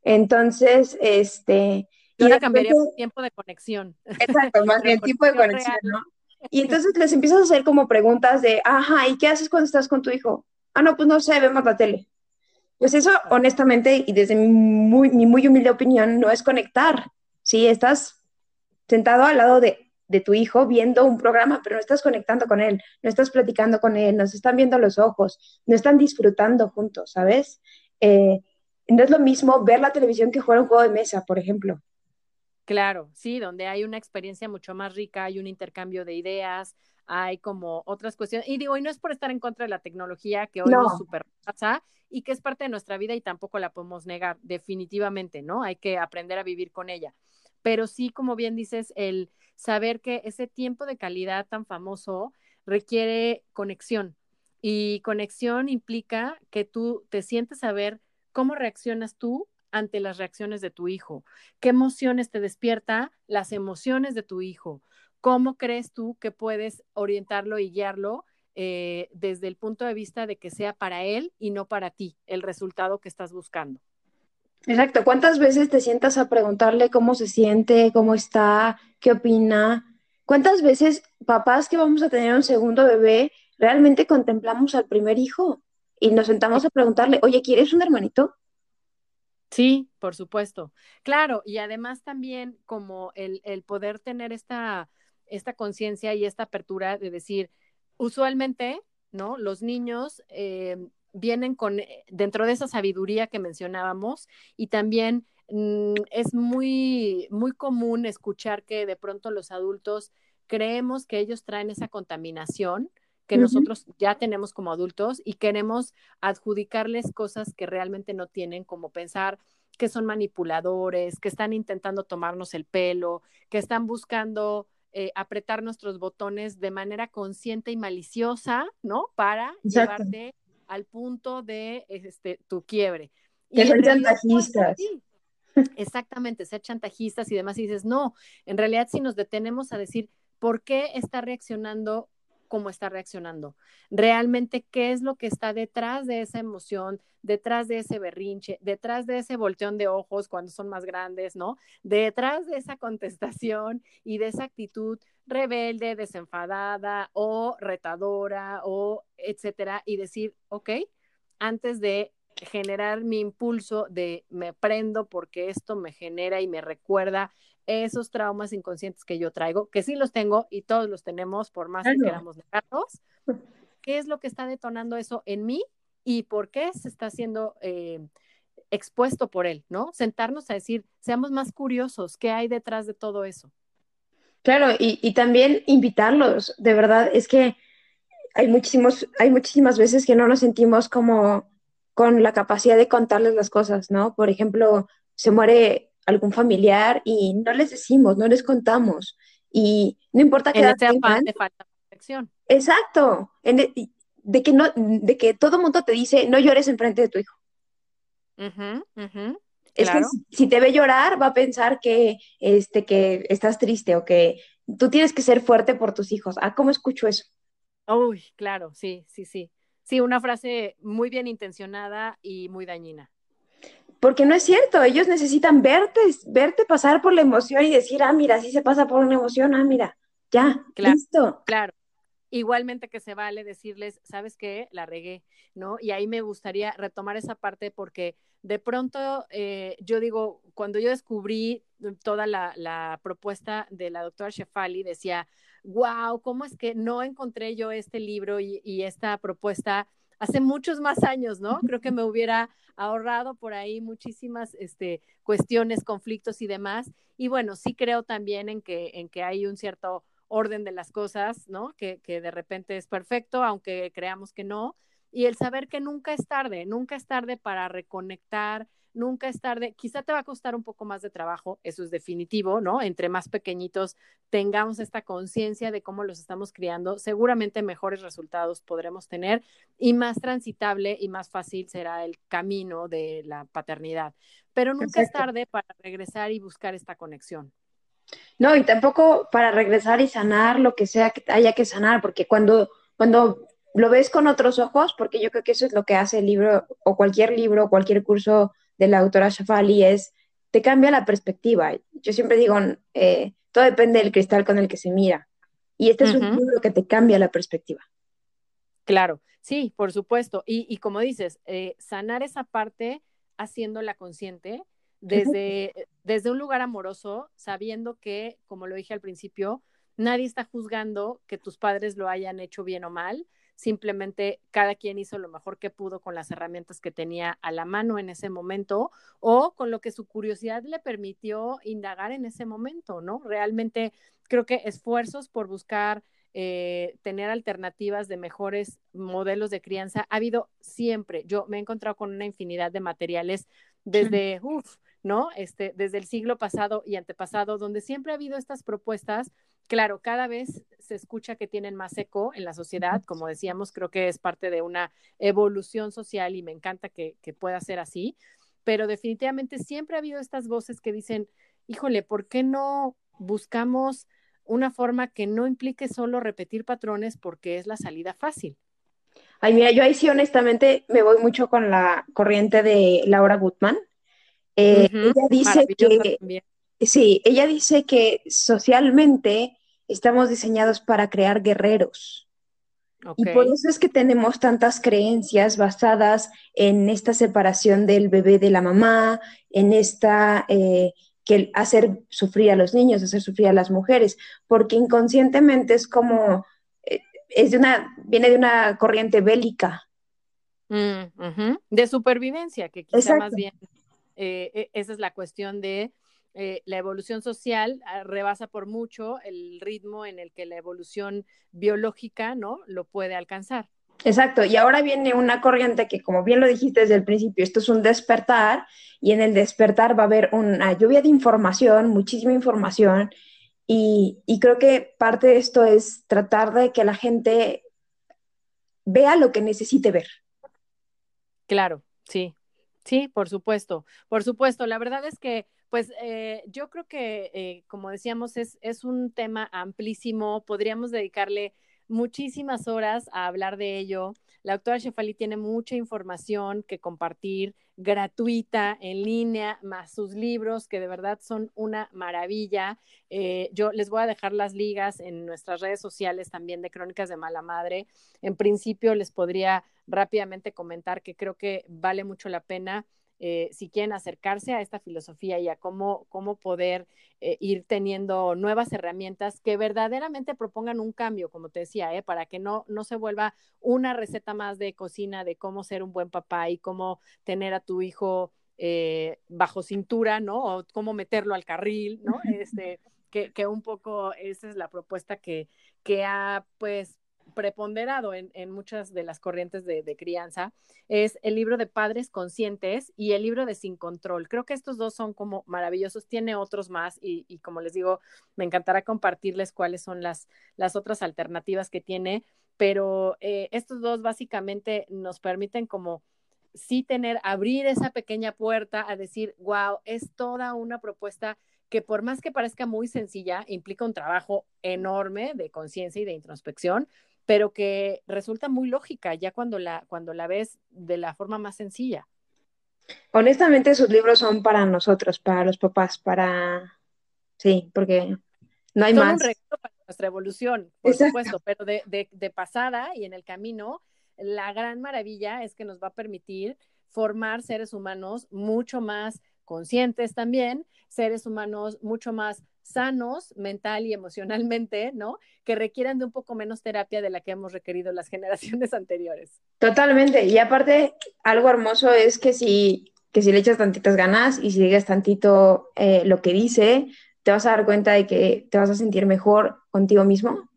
Entonces, este... Yo la cambiaría tiempo de conexión. Exacto, más bien tiempo de conexión, ¿no? Y entonces les empiezas a hacer como preguntas de, ajá, ¿y qué haces cuando estás con tu hijo? Ah, no, pues no sé, vemos la tele. Pues eso, honestamente, y desde mi muy, mi muy humilde opinión, no es conectar. Sí, estás sentado al lado de, de, tu hijo viendo un programa, pero no estás conectando con él, no estás platicando con él, no se están viendo los ojos, no están disfrutando juntos, ¿sabes? Eh, no es lo mismo ver la televisión que jugar un juego de mesa, por ejemplo. Claro, sí, donde hay una experiencia mucho más rica, hay un intercambio de ideas, hay como otras cuestiones. Y digo, y no es por estar en contra de la tecnología que hoy nos superpasa y que es parte de nuestra vida y tampoco la podemos negar, definitivamente, ¿no? Hay que aprender a vivir con ella. Pero sí, como bien dices, el saber que ese tiempo de calidad tan famoso requiere conexión, y conexión implica que tú te sientes a ver cómo reaccionas tú ante las reacciones de tu hijo, qué emociones te despierta las emociones de tu hijo, cómo crees tú que puedes orientarlo y guiarlo eh, desde el punto de vista de que sea para él y no para ti el resultado que estás buscando. Exacto. ¿Cuántas veces te sientas a preguntarle cómo se siente, cómo está, qué opina? ¿Cuántas veces papás que vamos a tener un segundo bebé realmente contemplamos al primer hijo y nos sentamos a preguntarle, oye, ¿quieres un hermanito? Sí, por supuesto. Claro, y además también como el, poder tener esta, esta conciencia y esta apertura de decir, usualmente, ¿no? Los niños eh, vienen con, eh, dentro de esa sabiduría que mencionábamos, y también mm, es muy, muy común escuchar que de pronto los adultos creemos que ellos traen esa contaminación que nosotros ya tenemos como adultos y queremos adjudicarles cosas que realmente no tienen, como pensar que son manipuladores, que están intentando tomarnos el pelo, que están buscando eh, apretar nuestros botones de manera consciente y maliciosa, ¿no? Para llevarte al punto de este, tu quiebre. Que son chantajistas. Exactamente, ser chantajistas y demás. Y dices, no, en realidad si nos detenemos a decir, ¿por qué está reaccionando cómo está reaccionando. Realmente, ¿qué es lo que está detrás de esa emoción, detrás de ese berrinche, detrás de ese volteón de ojos cuando son más grandes, ¿no? Detrás de esa contestación y de esa actitud rebelde, desenfadada o retadora o etcétera, y decir, ok, antes de generar mi impulso de me prendo porque esto me genera y me recuerda esos traumas inconscientes que yo traigo, que sí los tengo y todos los tenemos por más que queramos dejarlos. ¿Qué es lo que está detonando eso en mí y por qué se está haciendo eh, expuesto por él, ¿no? Sentarnos a decir, seamos más curiosos, ¿qué hay detrás de todo eso? Claro, y, y también invitarlos, de verdad, es que hay muchísimos, hay muchísimas veces que no nos sentimos como con la capacidad de contarles las cosas, ¿no? Por ejemplo, se muere algún familiar y no les decimos, no les contamos. Y no importa que... En este afán de falta protección. Exacto. de, que no, de que todo mundo te dice no llores enfrente de tu hijo. Es que si, te ve llorar, va a pensar que, este, que estás triste o que tú tienes que ser fuerte por tus hijos. Ah, ¿cómo escucho eso? Uy, claro, sí, sí, sí. Sí, una frase muy bien intencionada y muy dañina. Porque no es cierto, ellos necesitan verte, verte pasar por la emoción y decir, ah, mira, si se pasa por una emoción, ah, mira, ya, listo. Claro. Igualmente que se vale decirles, ¿sabes qué? La regué, ¿no? Y ahí me gustaría retomar esa parte porque de pronto eh, yo digo, cuando yo descubrí toda la, propuesta de la doctora Shefali, decía, wow, ¿cómo es que no encontré yo este libro y, y esta propuesta? Hace muchos más años, ¿no? Creo que me hubiera ahorrado por ahí muchísimas este, cuestiones, conflictos y demás. Y bueno, sí creo también en que, en que hay un cierto orden de las cosas, ¿no? Que, que de repente es perfecto, aunque creamos que no. Y el saber que nunca es tarde, nunca es tarde para reconectar, nunca es tarde. Quizá te va a costar un poco más de trabajo, eso es definitivo, ¿no? Entre más pequeñitos tengamos esta conciencia de cómo los estamos criando, seguramente mejores resultados podremos tener y más transitable y más fácil será el camino de la paternidad. Pero nunca es tarde para regresar y buscar esta conexión. No, y tampoco para regresar y sanar lo que sea que haya que sanar, porque cuando, cuando lo ves con otros ojos, porque yo creo que eso es lo que hace el libro o cualquier libro, cualquier curso de la autora Shafali es, te cambia la perspectiva. Yo siempre digo, eh, todo depende del cristal con el que se mira. Y este es un libro que te cambia la perspectiva. Claro, sí, por supuesto. Y, como dices, eh, sanar esa parte haciéndola consciente desde, desde un lugar amoroso, sabiendo que, como lo dije al principio, nadie está juzgando que tus padres lo hayan hecho bien o mal, simplemente cada quien hizo lo mejor que pudo con las herramientas que tenía a la mano en ese momento o con lo que su curiosidad le permitió indagar en ese momento, ¿no? Realmente creo que esfuerzos por buscar eh, tener alternativas de mejores modelos de crianza ha habido siempre. Yo me he encontrado con una infinidad de materiales desde, uff, ¿no? Este, desde el siglo pasado y antepasado, donde siempre ha habido estas propuestas claro, cada vez se escucha que tienen más eco en la sociedad, como decíamos, creo que es parte de una evolución social y me encanta que, pueda ser así, pero definitivamente siempre ha habido estas voces que dicen, híjole, ¿por qué no buscamos una forma que no implique solo repetir patrones porque es la salida fácil? Ay, mira, yo ahí sí honestamente me voy mucho con la corriente de Laura Gutman. Eh, ella dice que Sí, ella dice que socialmente estamos diseñados para crear guerreros. Y por eso es que tenemos tantas creencias basadas en esta separación del bebé de la mamá, en esta eh, que hacer sufrir a los niños, hacer sufrir a las mujeres, porque inconscientemente es como eh, es de una viene de una corriente bélica. Mm, de supervivencia, que quizá más bien eh, e, esa es la cuestión de eh, la evolución social ah, rebasa por mucho el ritmo en el que la evolución biológica, ¿no? Lo puede alcanzar. Exacto, y ahora viene una corriente que, como bien lo dijiste desde el principio, esto es un despertar y en el despertar va a haber una lluvia de información, muchísima información, y, y creo que parte de esto es tratar de que la gente vea lo que necesite ver. Claro, sí, sí, por supuesto, por supuesto. La verdad es que pues eh, yo creo que, eh, como decíamos, es, es un tema amplísimo. Podríamos dedicarle muchísimas horas a hablar de ello. La doctora Shefali tiene mucha información que compartir gratuita, en línea, más sus libros, que de verdad son una maravilla. Eh, yo les voy a dejar las ligas en nuestras redes sociales también de Crónicas de Mala Madre. En principio les podría rápidamente comentar que creo que vale mucho la pena eh, si quieren acercarse a esta filosofía y a cómo, cómo poder eh, ir teniendo nuevas herramientas que verdaderamente propongan un cambio, como te decía, ¿eh? para que no, no se vuelva una receta más de cocina de cómo ser un buen papá y cómo tener a tu hijo bajo cintura, ¿no? O cómo meterlo al carril, ¿no? Este, que, que un poco esa es la propuesta que, que ha, pues, preponderado en, muchas de las corrientes de, crianza, es el libro de Padres Conscientes y el libro de Sin Control. Creo que estos dos son como maravillosos, tiene otros más y, como les digo, me encantará compartirles cuáles son las, otras alternativas que tiene, pero eh, estos dos básicamente nos permiten como sí tener, abrir esa pequeña puerta a decir, wow, es toda una propuesta que por más que parezca muy sencilla, implica un trabajo enorme de conciencia y de introspección, pero que resulta muy lógica ya cuando la, cuando la ves de la forma más sencilla. Honestamente, sus libros son para nosotros, para los papás, para... Sí, porque no hay más. un para nuestra evolución, por supuesto, pero de, de, de pasada y en el camino, la gran maravilla es que nos va a permitir formar seres humanos mucho más conscientes también, seres humanos mucho más sanos mental y emocionalmente, ¿no? Que requieran de un poco menos terapia de la que hemos requerido las generaciones anteriores. Totalmente. Y aparte, algo hermoso es que si, que si le echas tantitas ganas y si sigues tantito eh, lo que dice, te vas a dar cuenta de que te vas a sentir mejor contigo mismo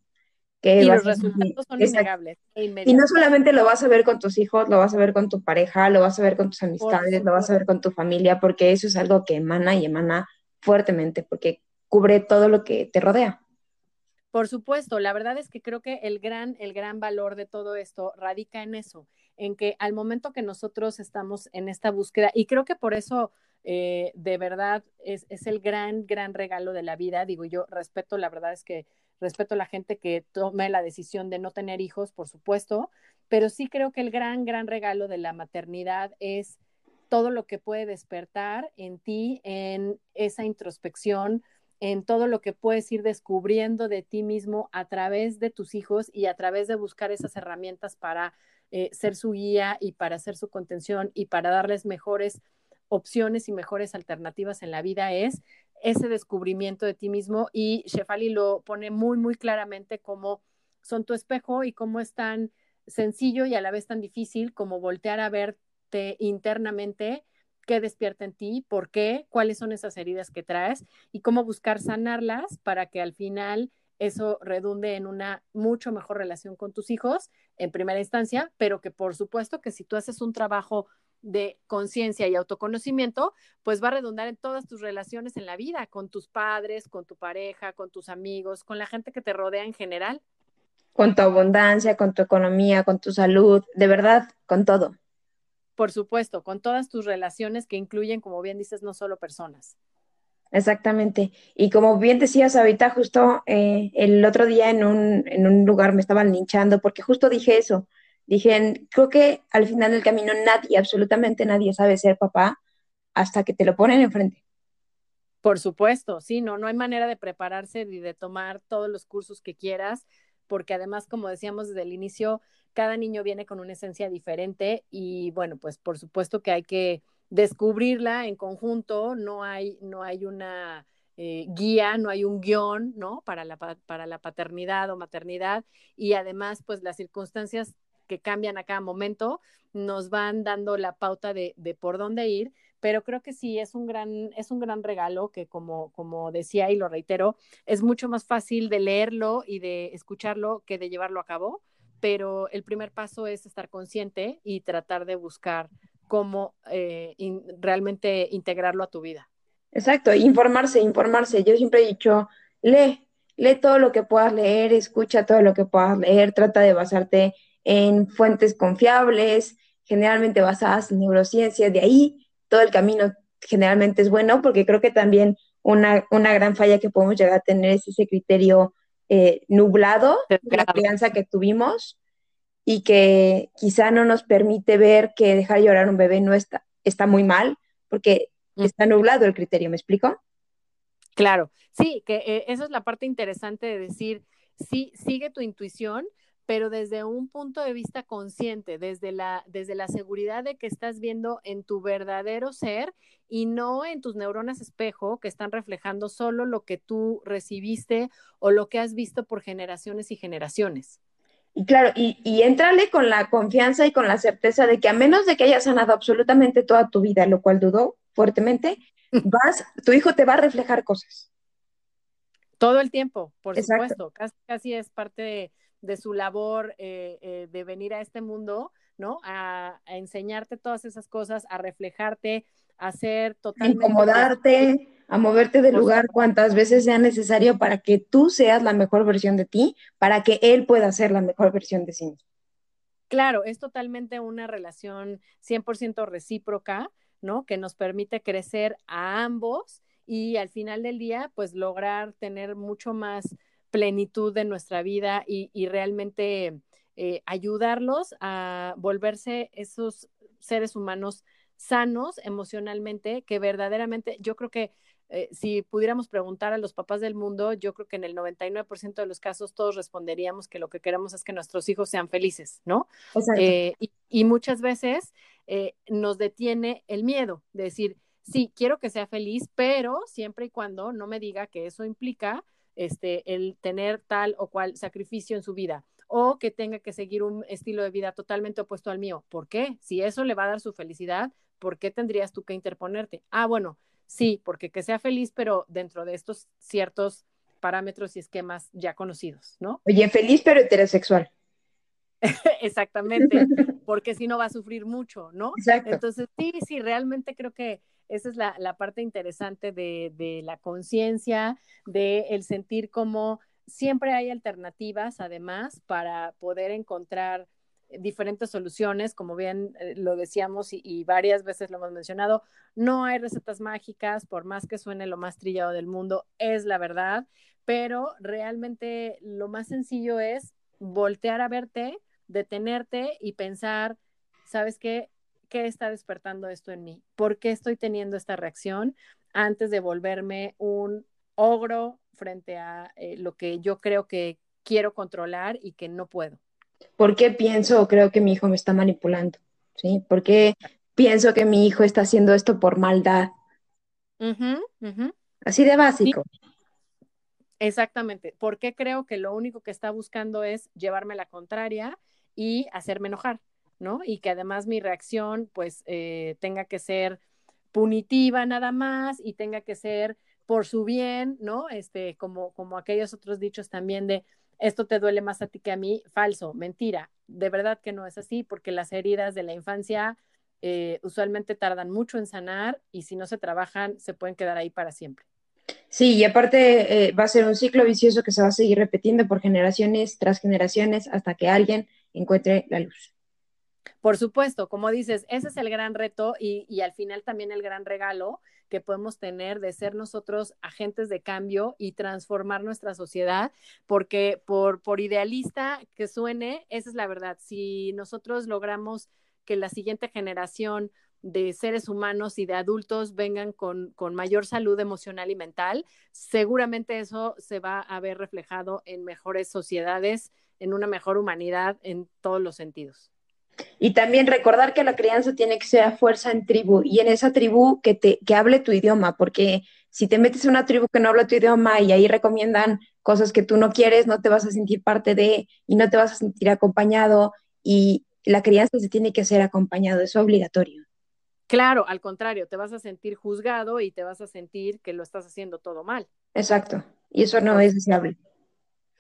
y los resultados son innegables. E y no solamente lo vas a ver con tus hijos, lo vas a ver con tu pareja, lo vas a ver con tus amistades, lo vas a ver con tu familia, porque eso es algo que emana y emana fuertemente, porque cubre todo lo que te rodea. Por supuesto, la verdad es que creo que el gran, el gran valor de todo esto radica en eso, en que al momento que nosotros estamos en esta búsqueda, y creo que por eso eh, de verdad es, es el gran, gran regalo de la vida, digo yo, respeto, la verdad es que respeto a la gente que tome la decisión de no tener hijos, por supuesto, pero sí creo que el gran, gran regalo de la maternidad es todo lo que puede despertar en ti, en esa introspección, en todo lo que puedes ir descubriendo de ti mismo a través de tus hijos y a través de buscar esas herramientas para eh, ser su guía y para hacer su contención y para darles mejores opciones y mejores alternativas en la vida es ese descubrimiento de ti mismo y Shefali lo pone muy, muy claramente como son tu espejo y cómo es tan sencillo y a la vez tan difícil como voltear a verte internamente, qué despierta en ti, por qué, cuáles son esas heridas que traes y cómo buscar sanarlas para que al final eso redunde en una mucho mejor relación con tus hijos en primera instancia, pero que por supuesto que si tú haces un trabajo de conciencia y autoconocimiento, pues va a redundar en todas tus relaciones en la vida, con tus padres, con tu pareja, con tus amigos, con la gente que te rodea en general. Con tu abundancia, con tu economía, con tu salud, de verdad, con todo. Por supuesto, con todas tus relaciones que incluyen, como bien dices, no solo personas. Exactamente. Y como bien decías ahorita, justo eh, el otro día en un, en un lugar me estaban linchando porque justo dije eso, Dije, creo que al final del camino nadie, absolutamente nadie sabe ser papá hasta que te lo ponen enfrente. Por supuesto, sí, no, no hay manera de prepararse ni de tomar todos los cursos que quieras, porque además, como decíamos desde el inicio, cada niño viene con una esencia diferente y bueno, pues por supuesto que hay que descubrirla en conjunto, no hay, no hay una eh, guía, no hay un guion, ¿no? Para la, para la paternidad o maternidad y además, pues las circunstancias que cambian a cada momento, nos van dando la pauta de, por dónde ir, pero creo que sí es un gran, es un gran regalo que como, como decía y lo reitero, es mucho más fácil de leerlo y de escucharlo que de llevarlo a cabo, pero el primer paso es estar consciente y tratar de buscar cómo eh, realmente integrarlo a tu vida. Exacto, informarse, informarse. Yo siempre he dicho, lee, lee todo lo que puedas leer, escucha todo lo que puedas leer, trata de basarte en fuentes confiables, generalmente basadas en neurociencia, de ahí todo el camino generalmente es bueno, porque creo que también una, gran falla que podemos llegar a tener es ese criterio eh, nublado de la crianza que tuvimos y que quizá no nos permite ver que dejar llorar a un bebé no está, está muy mal, porque mm. está nublado el criterio, ¿me explico? Claro, sí, que eh, esa es la parte interesante de decir, sí, sigue tu intuición, pero desde un punto de vista consciente, desde la, desde la seguridad de que estás viendo en tu verdadero ser y no en tus neuronas espejo que están reflejando solo lo que tú recibiste o lo que has visto por generaciones y generaciones. Y claro, y, y entrale con la confianza y con la certeza de que a menos de que hayas sanado absolutamente toda tu vida, lo cual dudó fuertemente, vas, tu hijo te va a reflejar cosas. Todo el tiempo, por supuesto, casi, casi es parte de de su labor eh, eh, de venir a este mundo, ¿no? A, enseñarte todas esas cosas, a reflejarte, a ser totalmente... A incomodarte, a moverte del lugar cuantas veces sea necesario para que tú seas la mejor versión de ti, para que él pueda ser la mejor versión de sí mismo. Claro, es totalmente una relación 100% recíproca, ¿no? Que nos permite crecer a ambos y al final del día, pues lograr tener mucho más plenitud de nuestra vida y, realmente eh, ayudarlos a volverse esos seres humanos sanos emocionalmente, que verdaderamente yo creo que eh, si pudiéramos preguntar a los papás del mundo, yo creo que en el 99% de los casos todos responderíamos que lo que queremos es que nuestros hijos sean felices, ¿no? Eh, y, muchas veces nos detiene el miedo de decir, sí, quiero que sea feliz, pero siempre y cuando no me diga que eso implica este, el tener tal o cual sacrificio en su vida o que tenga que seguir un estilo de vida totalmente opuesto al mío. ¿Por qué? Si eso le va a dar su felicidad, ¿por qué tendrías tú que interponerte? Ah, bueno, sí, porque que sea feliz, pero dentro de estos ciertos parámetros y esquemas ya conocidos, ¿no? Oye, feliz pero heterosexual. Exactamente, porque si no va a sufrir mucho, ¿no? Exacto. Entonces, sí, sí, realmente creo que esa es la, parte interesante de, la conciencia, de el sentir como siempre hay alternativas, además, para poder encontrar diferentes soluciones, como bien eh, lo decíamos y, varias veces lo hemos mencionado, no hay recetas mágicas, por más que suene lo más trillado del mundo, es la verdad, pero realmente lo más sencillo es voltear a verte, detenerte y pensar, ¿sabes qué? ¿Qué está despertando esto en mí? ¿Por qué estoy teniendo esta reacción antes de volverme un ogro frente a eh, lo que yo creo que quiero controlar y que no puedo? ¿Por qué pienso o creo que mi hijo me está manipulando? ¿Sí? ¿Por qué pienso que mi hijo está haciendo esto por maldad? Así de básico. Exactamente. ¿Por qué creo que lo único que está buscando es llevarme la contraria y hacerme enojar? ¿No? Y que además mi reacción pues eh, tenga que ser punitiva nada más y tenga que ser por su bien, ¿no? Este, como, como aquellos otros dichos también de esto te duele más a ti que a mí, falso, mentira. De verdad que no es así, porque las heridas de la infancia eh, usualmente tardan mucho en sanar y si no se trabajan, se pueden quedar ahí para siempre. Sí, y aparte eh, va a ser un ciclo vicioso que se va a seguir repitiendo por generaciones tras generaciones hasta que alguien encuentre la luz. Por supuesto, como dices, ese es el gran reto y, al final también el gran regalo que podemos tener de ser nosotros agentes de cambio y transformar nuestra sociedad, porque por, por idealista que suene, esa es la verdad. Si nosotros logramos que la siguiente generación de seres humanos y de adultos vengan con, con, mayor salud emocional y mental, seguramente eso se va a ver reflejado en mejores sociedades, en una mejor humanidad en todos los sentidos. Y también recordar que la crianza tiene que ser a fuerza en tribu y en esa tribu que, te, que hable tu idioma, porque si te metes en una tribu que no habla tu idioma y ahí recomiendan cosas que tú no quieres, no te vas a sentir parte de y no te vas a sentir acompañado y la crianza se tiene que hacer acompañado, es obligatorio. Claro, al contrario, te vas a sentir juzgado y te vas a sentir que lo estás haciendo todo mal. Exacto, y eso no es deseable.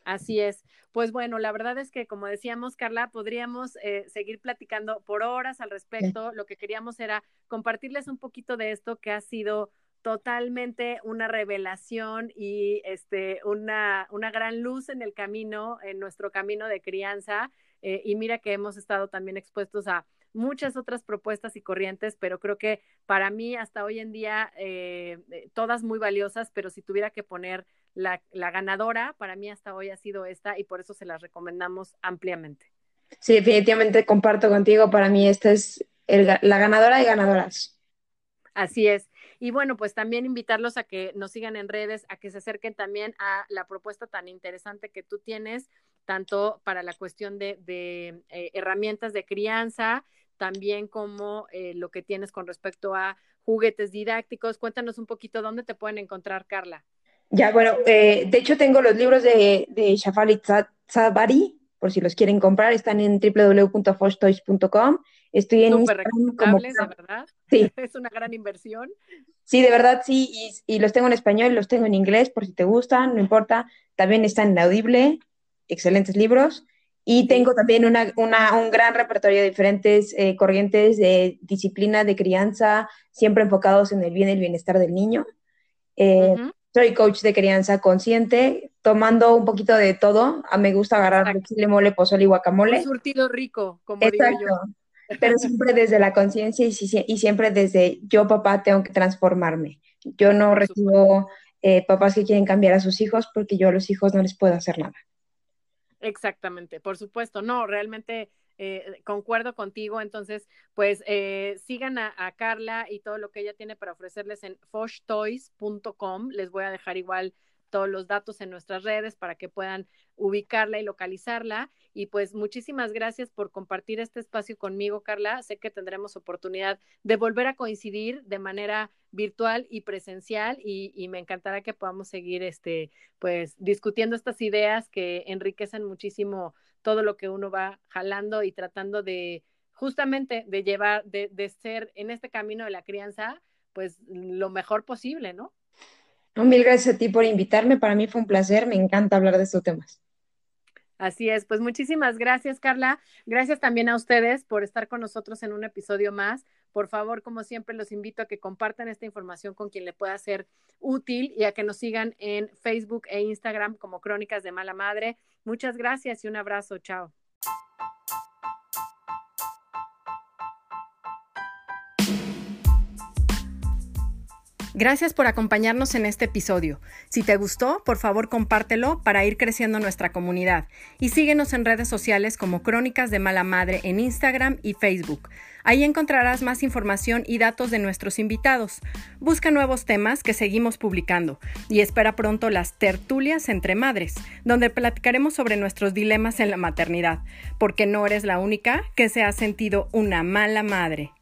Así es. Pues bueno, la verdad es que como decíamos, Carla, podríamos eh, seguir platicando por horas al respecto. Lo que queríamos era compartirles un poquito de esto que ha sido totalmente una revelación y este, una, una gran luz en el camino, en nuestro camino de crianza. Eh, y mira que hemos estado también expuestos a muchas otras propuestas y corrientes, pero creo que para mí hasta hoy en día eh, todas muy valiosas, pero si tuviera que poner la, ganadora para mí hasta hoy ha sido esta y por eso se las recomendamos ampliamente. Sí, definitivamente comparto contigo. Para mí esta es la ganadora de ganadoras. Así es. Y bueno, pues también invitarlos a que nos sigan en redes, a que se acerquen también a la propuesta tan interesante que tú tienes, tanto para la cuestión de, eh, herramientas de crianza, también como eh, lo que tienes con respecto a juguetes didácticos. Cuéntanos un poquito dónde te pueden encontrar, Carla. Ya, bueno, eh, de hecho tengo los libros de, de Shafali Tzabari, por si los quieren comprar, están en www.foshtoys.com. Estoy en Instagram como... de verdad. Sí. Es una gran inversión. Sí, de verdad, sí, y, los tengo en español, los tengo en inglés, por si te gustan, no importa. También están en Audible, excelentes libros. Y tengo también una, un gran repertorio de diferentes eh, corrientes de disciplina de crianza, siempre enfocados en el bien y el bienestar del niño. Eh, soy coach de crianza consciente, tomando un poquito de todo. A me gusta agarrar chile, mole, pozole y guacamole. Un surtido rico, como digo yo. Pero siempre desde la conciencia y, y, siempre desde yo, papá, tengo que transformarme. Yo no recibo eh, papás que quieren cambiar a sus hijos porque yo a los hijos no les puedo hacer nada. Exactamente, por supuesto. No, realmente eh, concuerdo contigo. Entonces, pues eh, sigan a, Carla y todo lo que ella tiene para ofrecerles en foshtoys.com. Les voy a dejar igual todos los datos en nuestras redes para que puedan ubicarla y localizarla. Y pues muchísimas gracias por compartir este espacio conmigo, Carla. Sé que tendremos oportunidad de volver a coincidir de manera virtual y presencial y, me encantará que podamos seguir este, pues discutiendo estas ideas que enriquecen muchísimo todo lo que uno va jalando y tratando de justamente de llevar, de, de ser en este camino de la crianza, pues lo mejor posible, ¿no? mil gracias a ti por invitarme. Para mí fue un placer. Me encanta hablar de estos temas. Así es, pues muchísimas gracias, Carla. Gracias también a ustedes por estar con nosotros en un episodio más. Por favor, como siempre, los invito a que compartan esta información con quien le pueda ser útil y a que nos sigan en Facebook e Instagram como Crónicas de Mala Madre. Muchas gracias y un abrazo. Chao. Gracias por acompañarnos en este episodio. Si te gustó, por favor compártelo para ir creciendo nuestra comunidad y síguenos en redes sociales como Crónicas de Mala Madre en Instagram y Facebook. Ahí encontrarás más información y datos de nuestros invitados. Busca nuevos temas que seguimos publicando y espera pronto las tertulias entre madres, donde platicaremos sobre nuestros dilemas en la maternidad, porque no eres la única que se ha sentido una mala madre.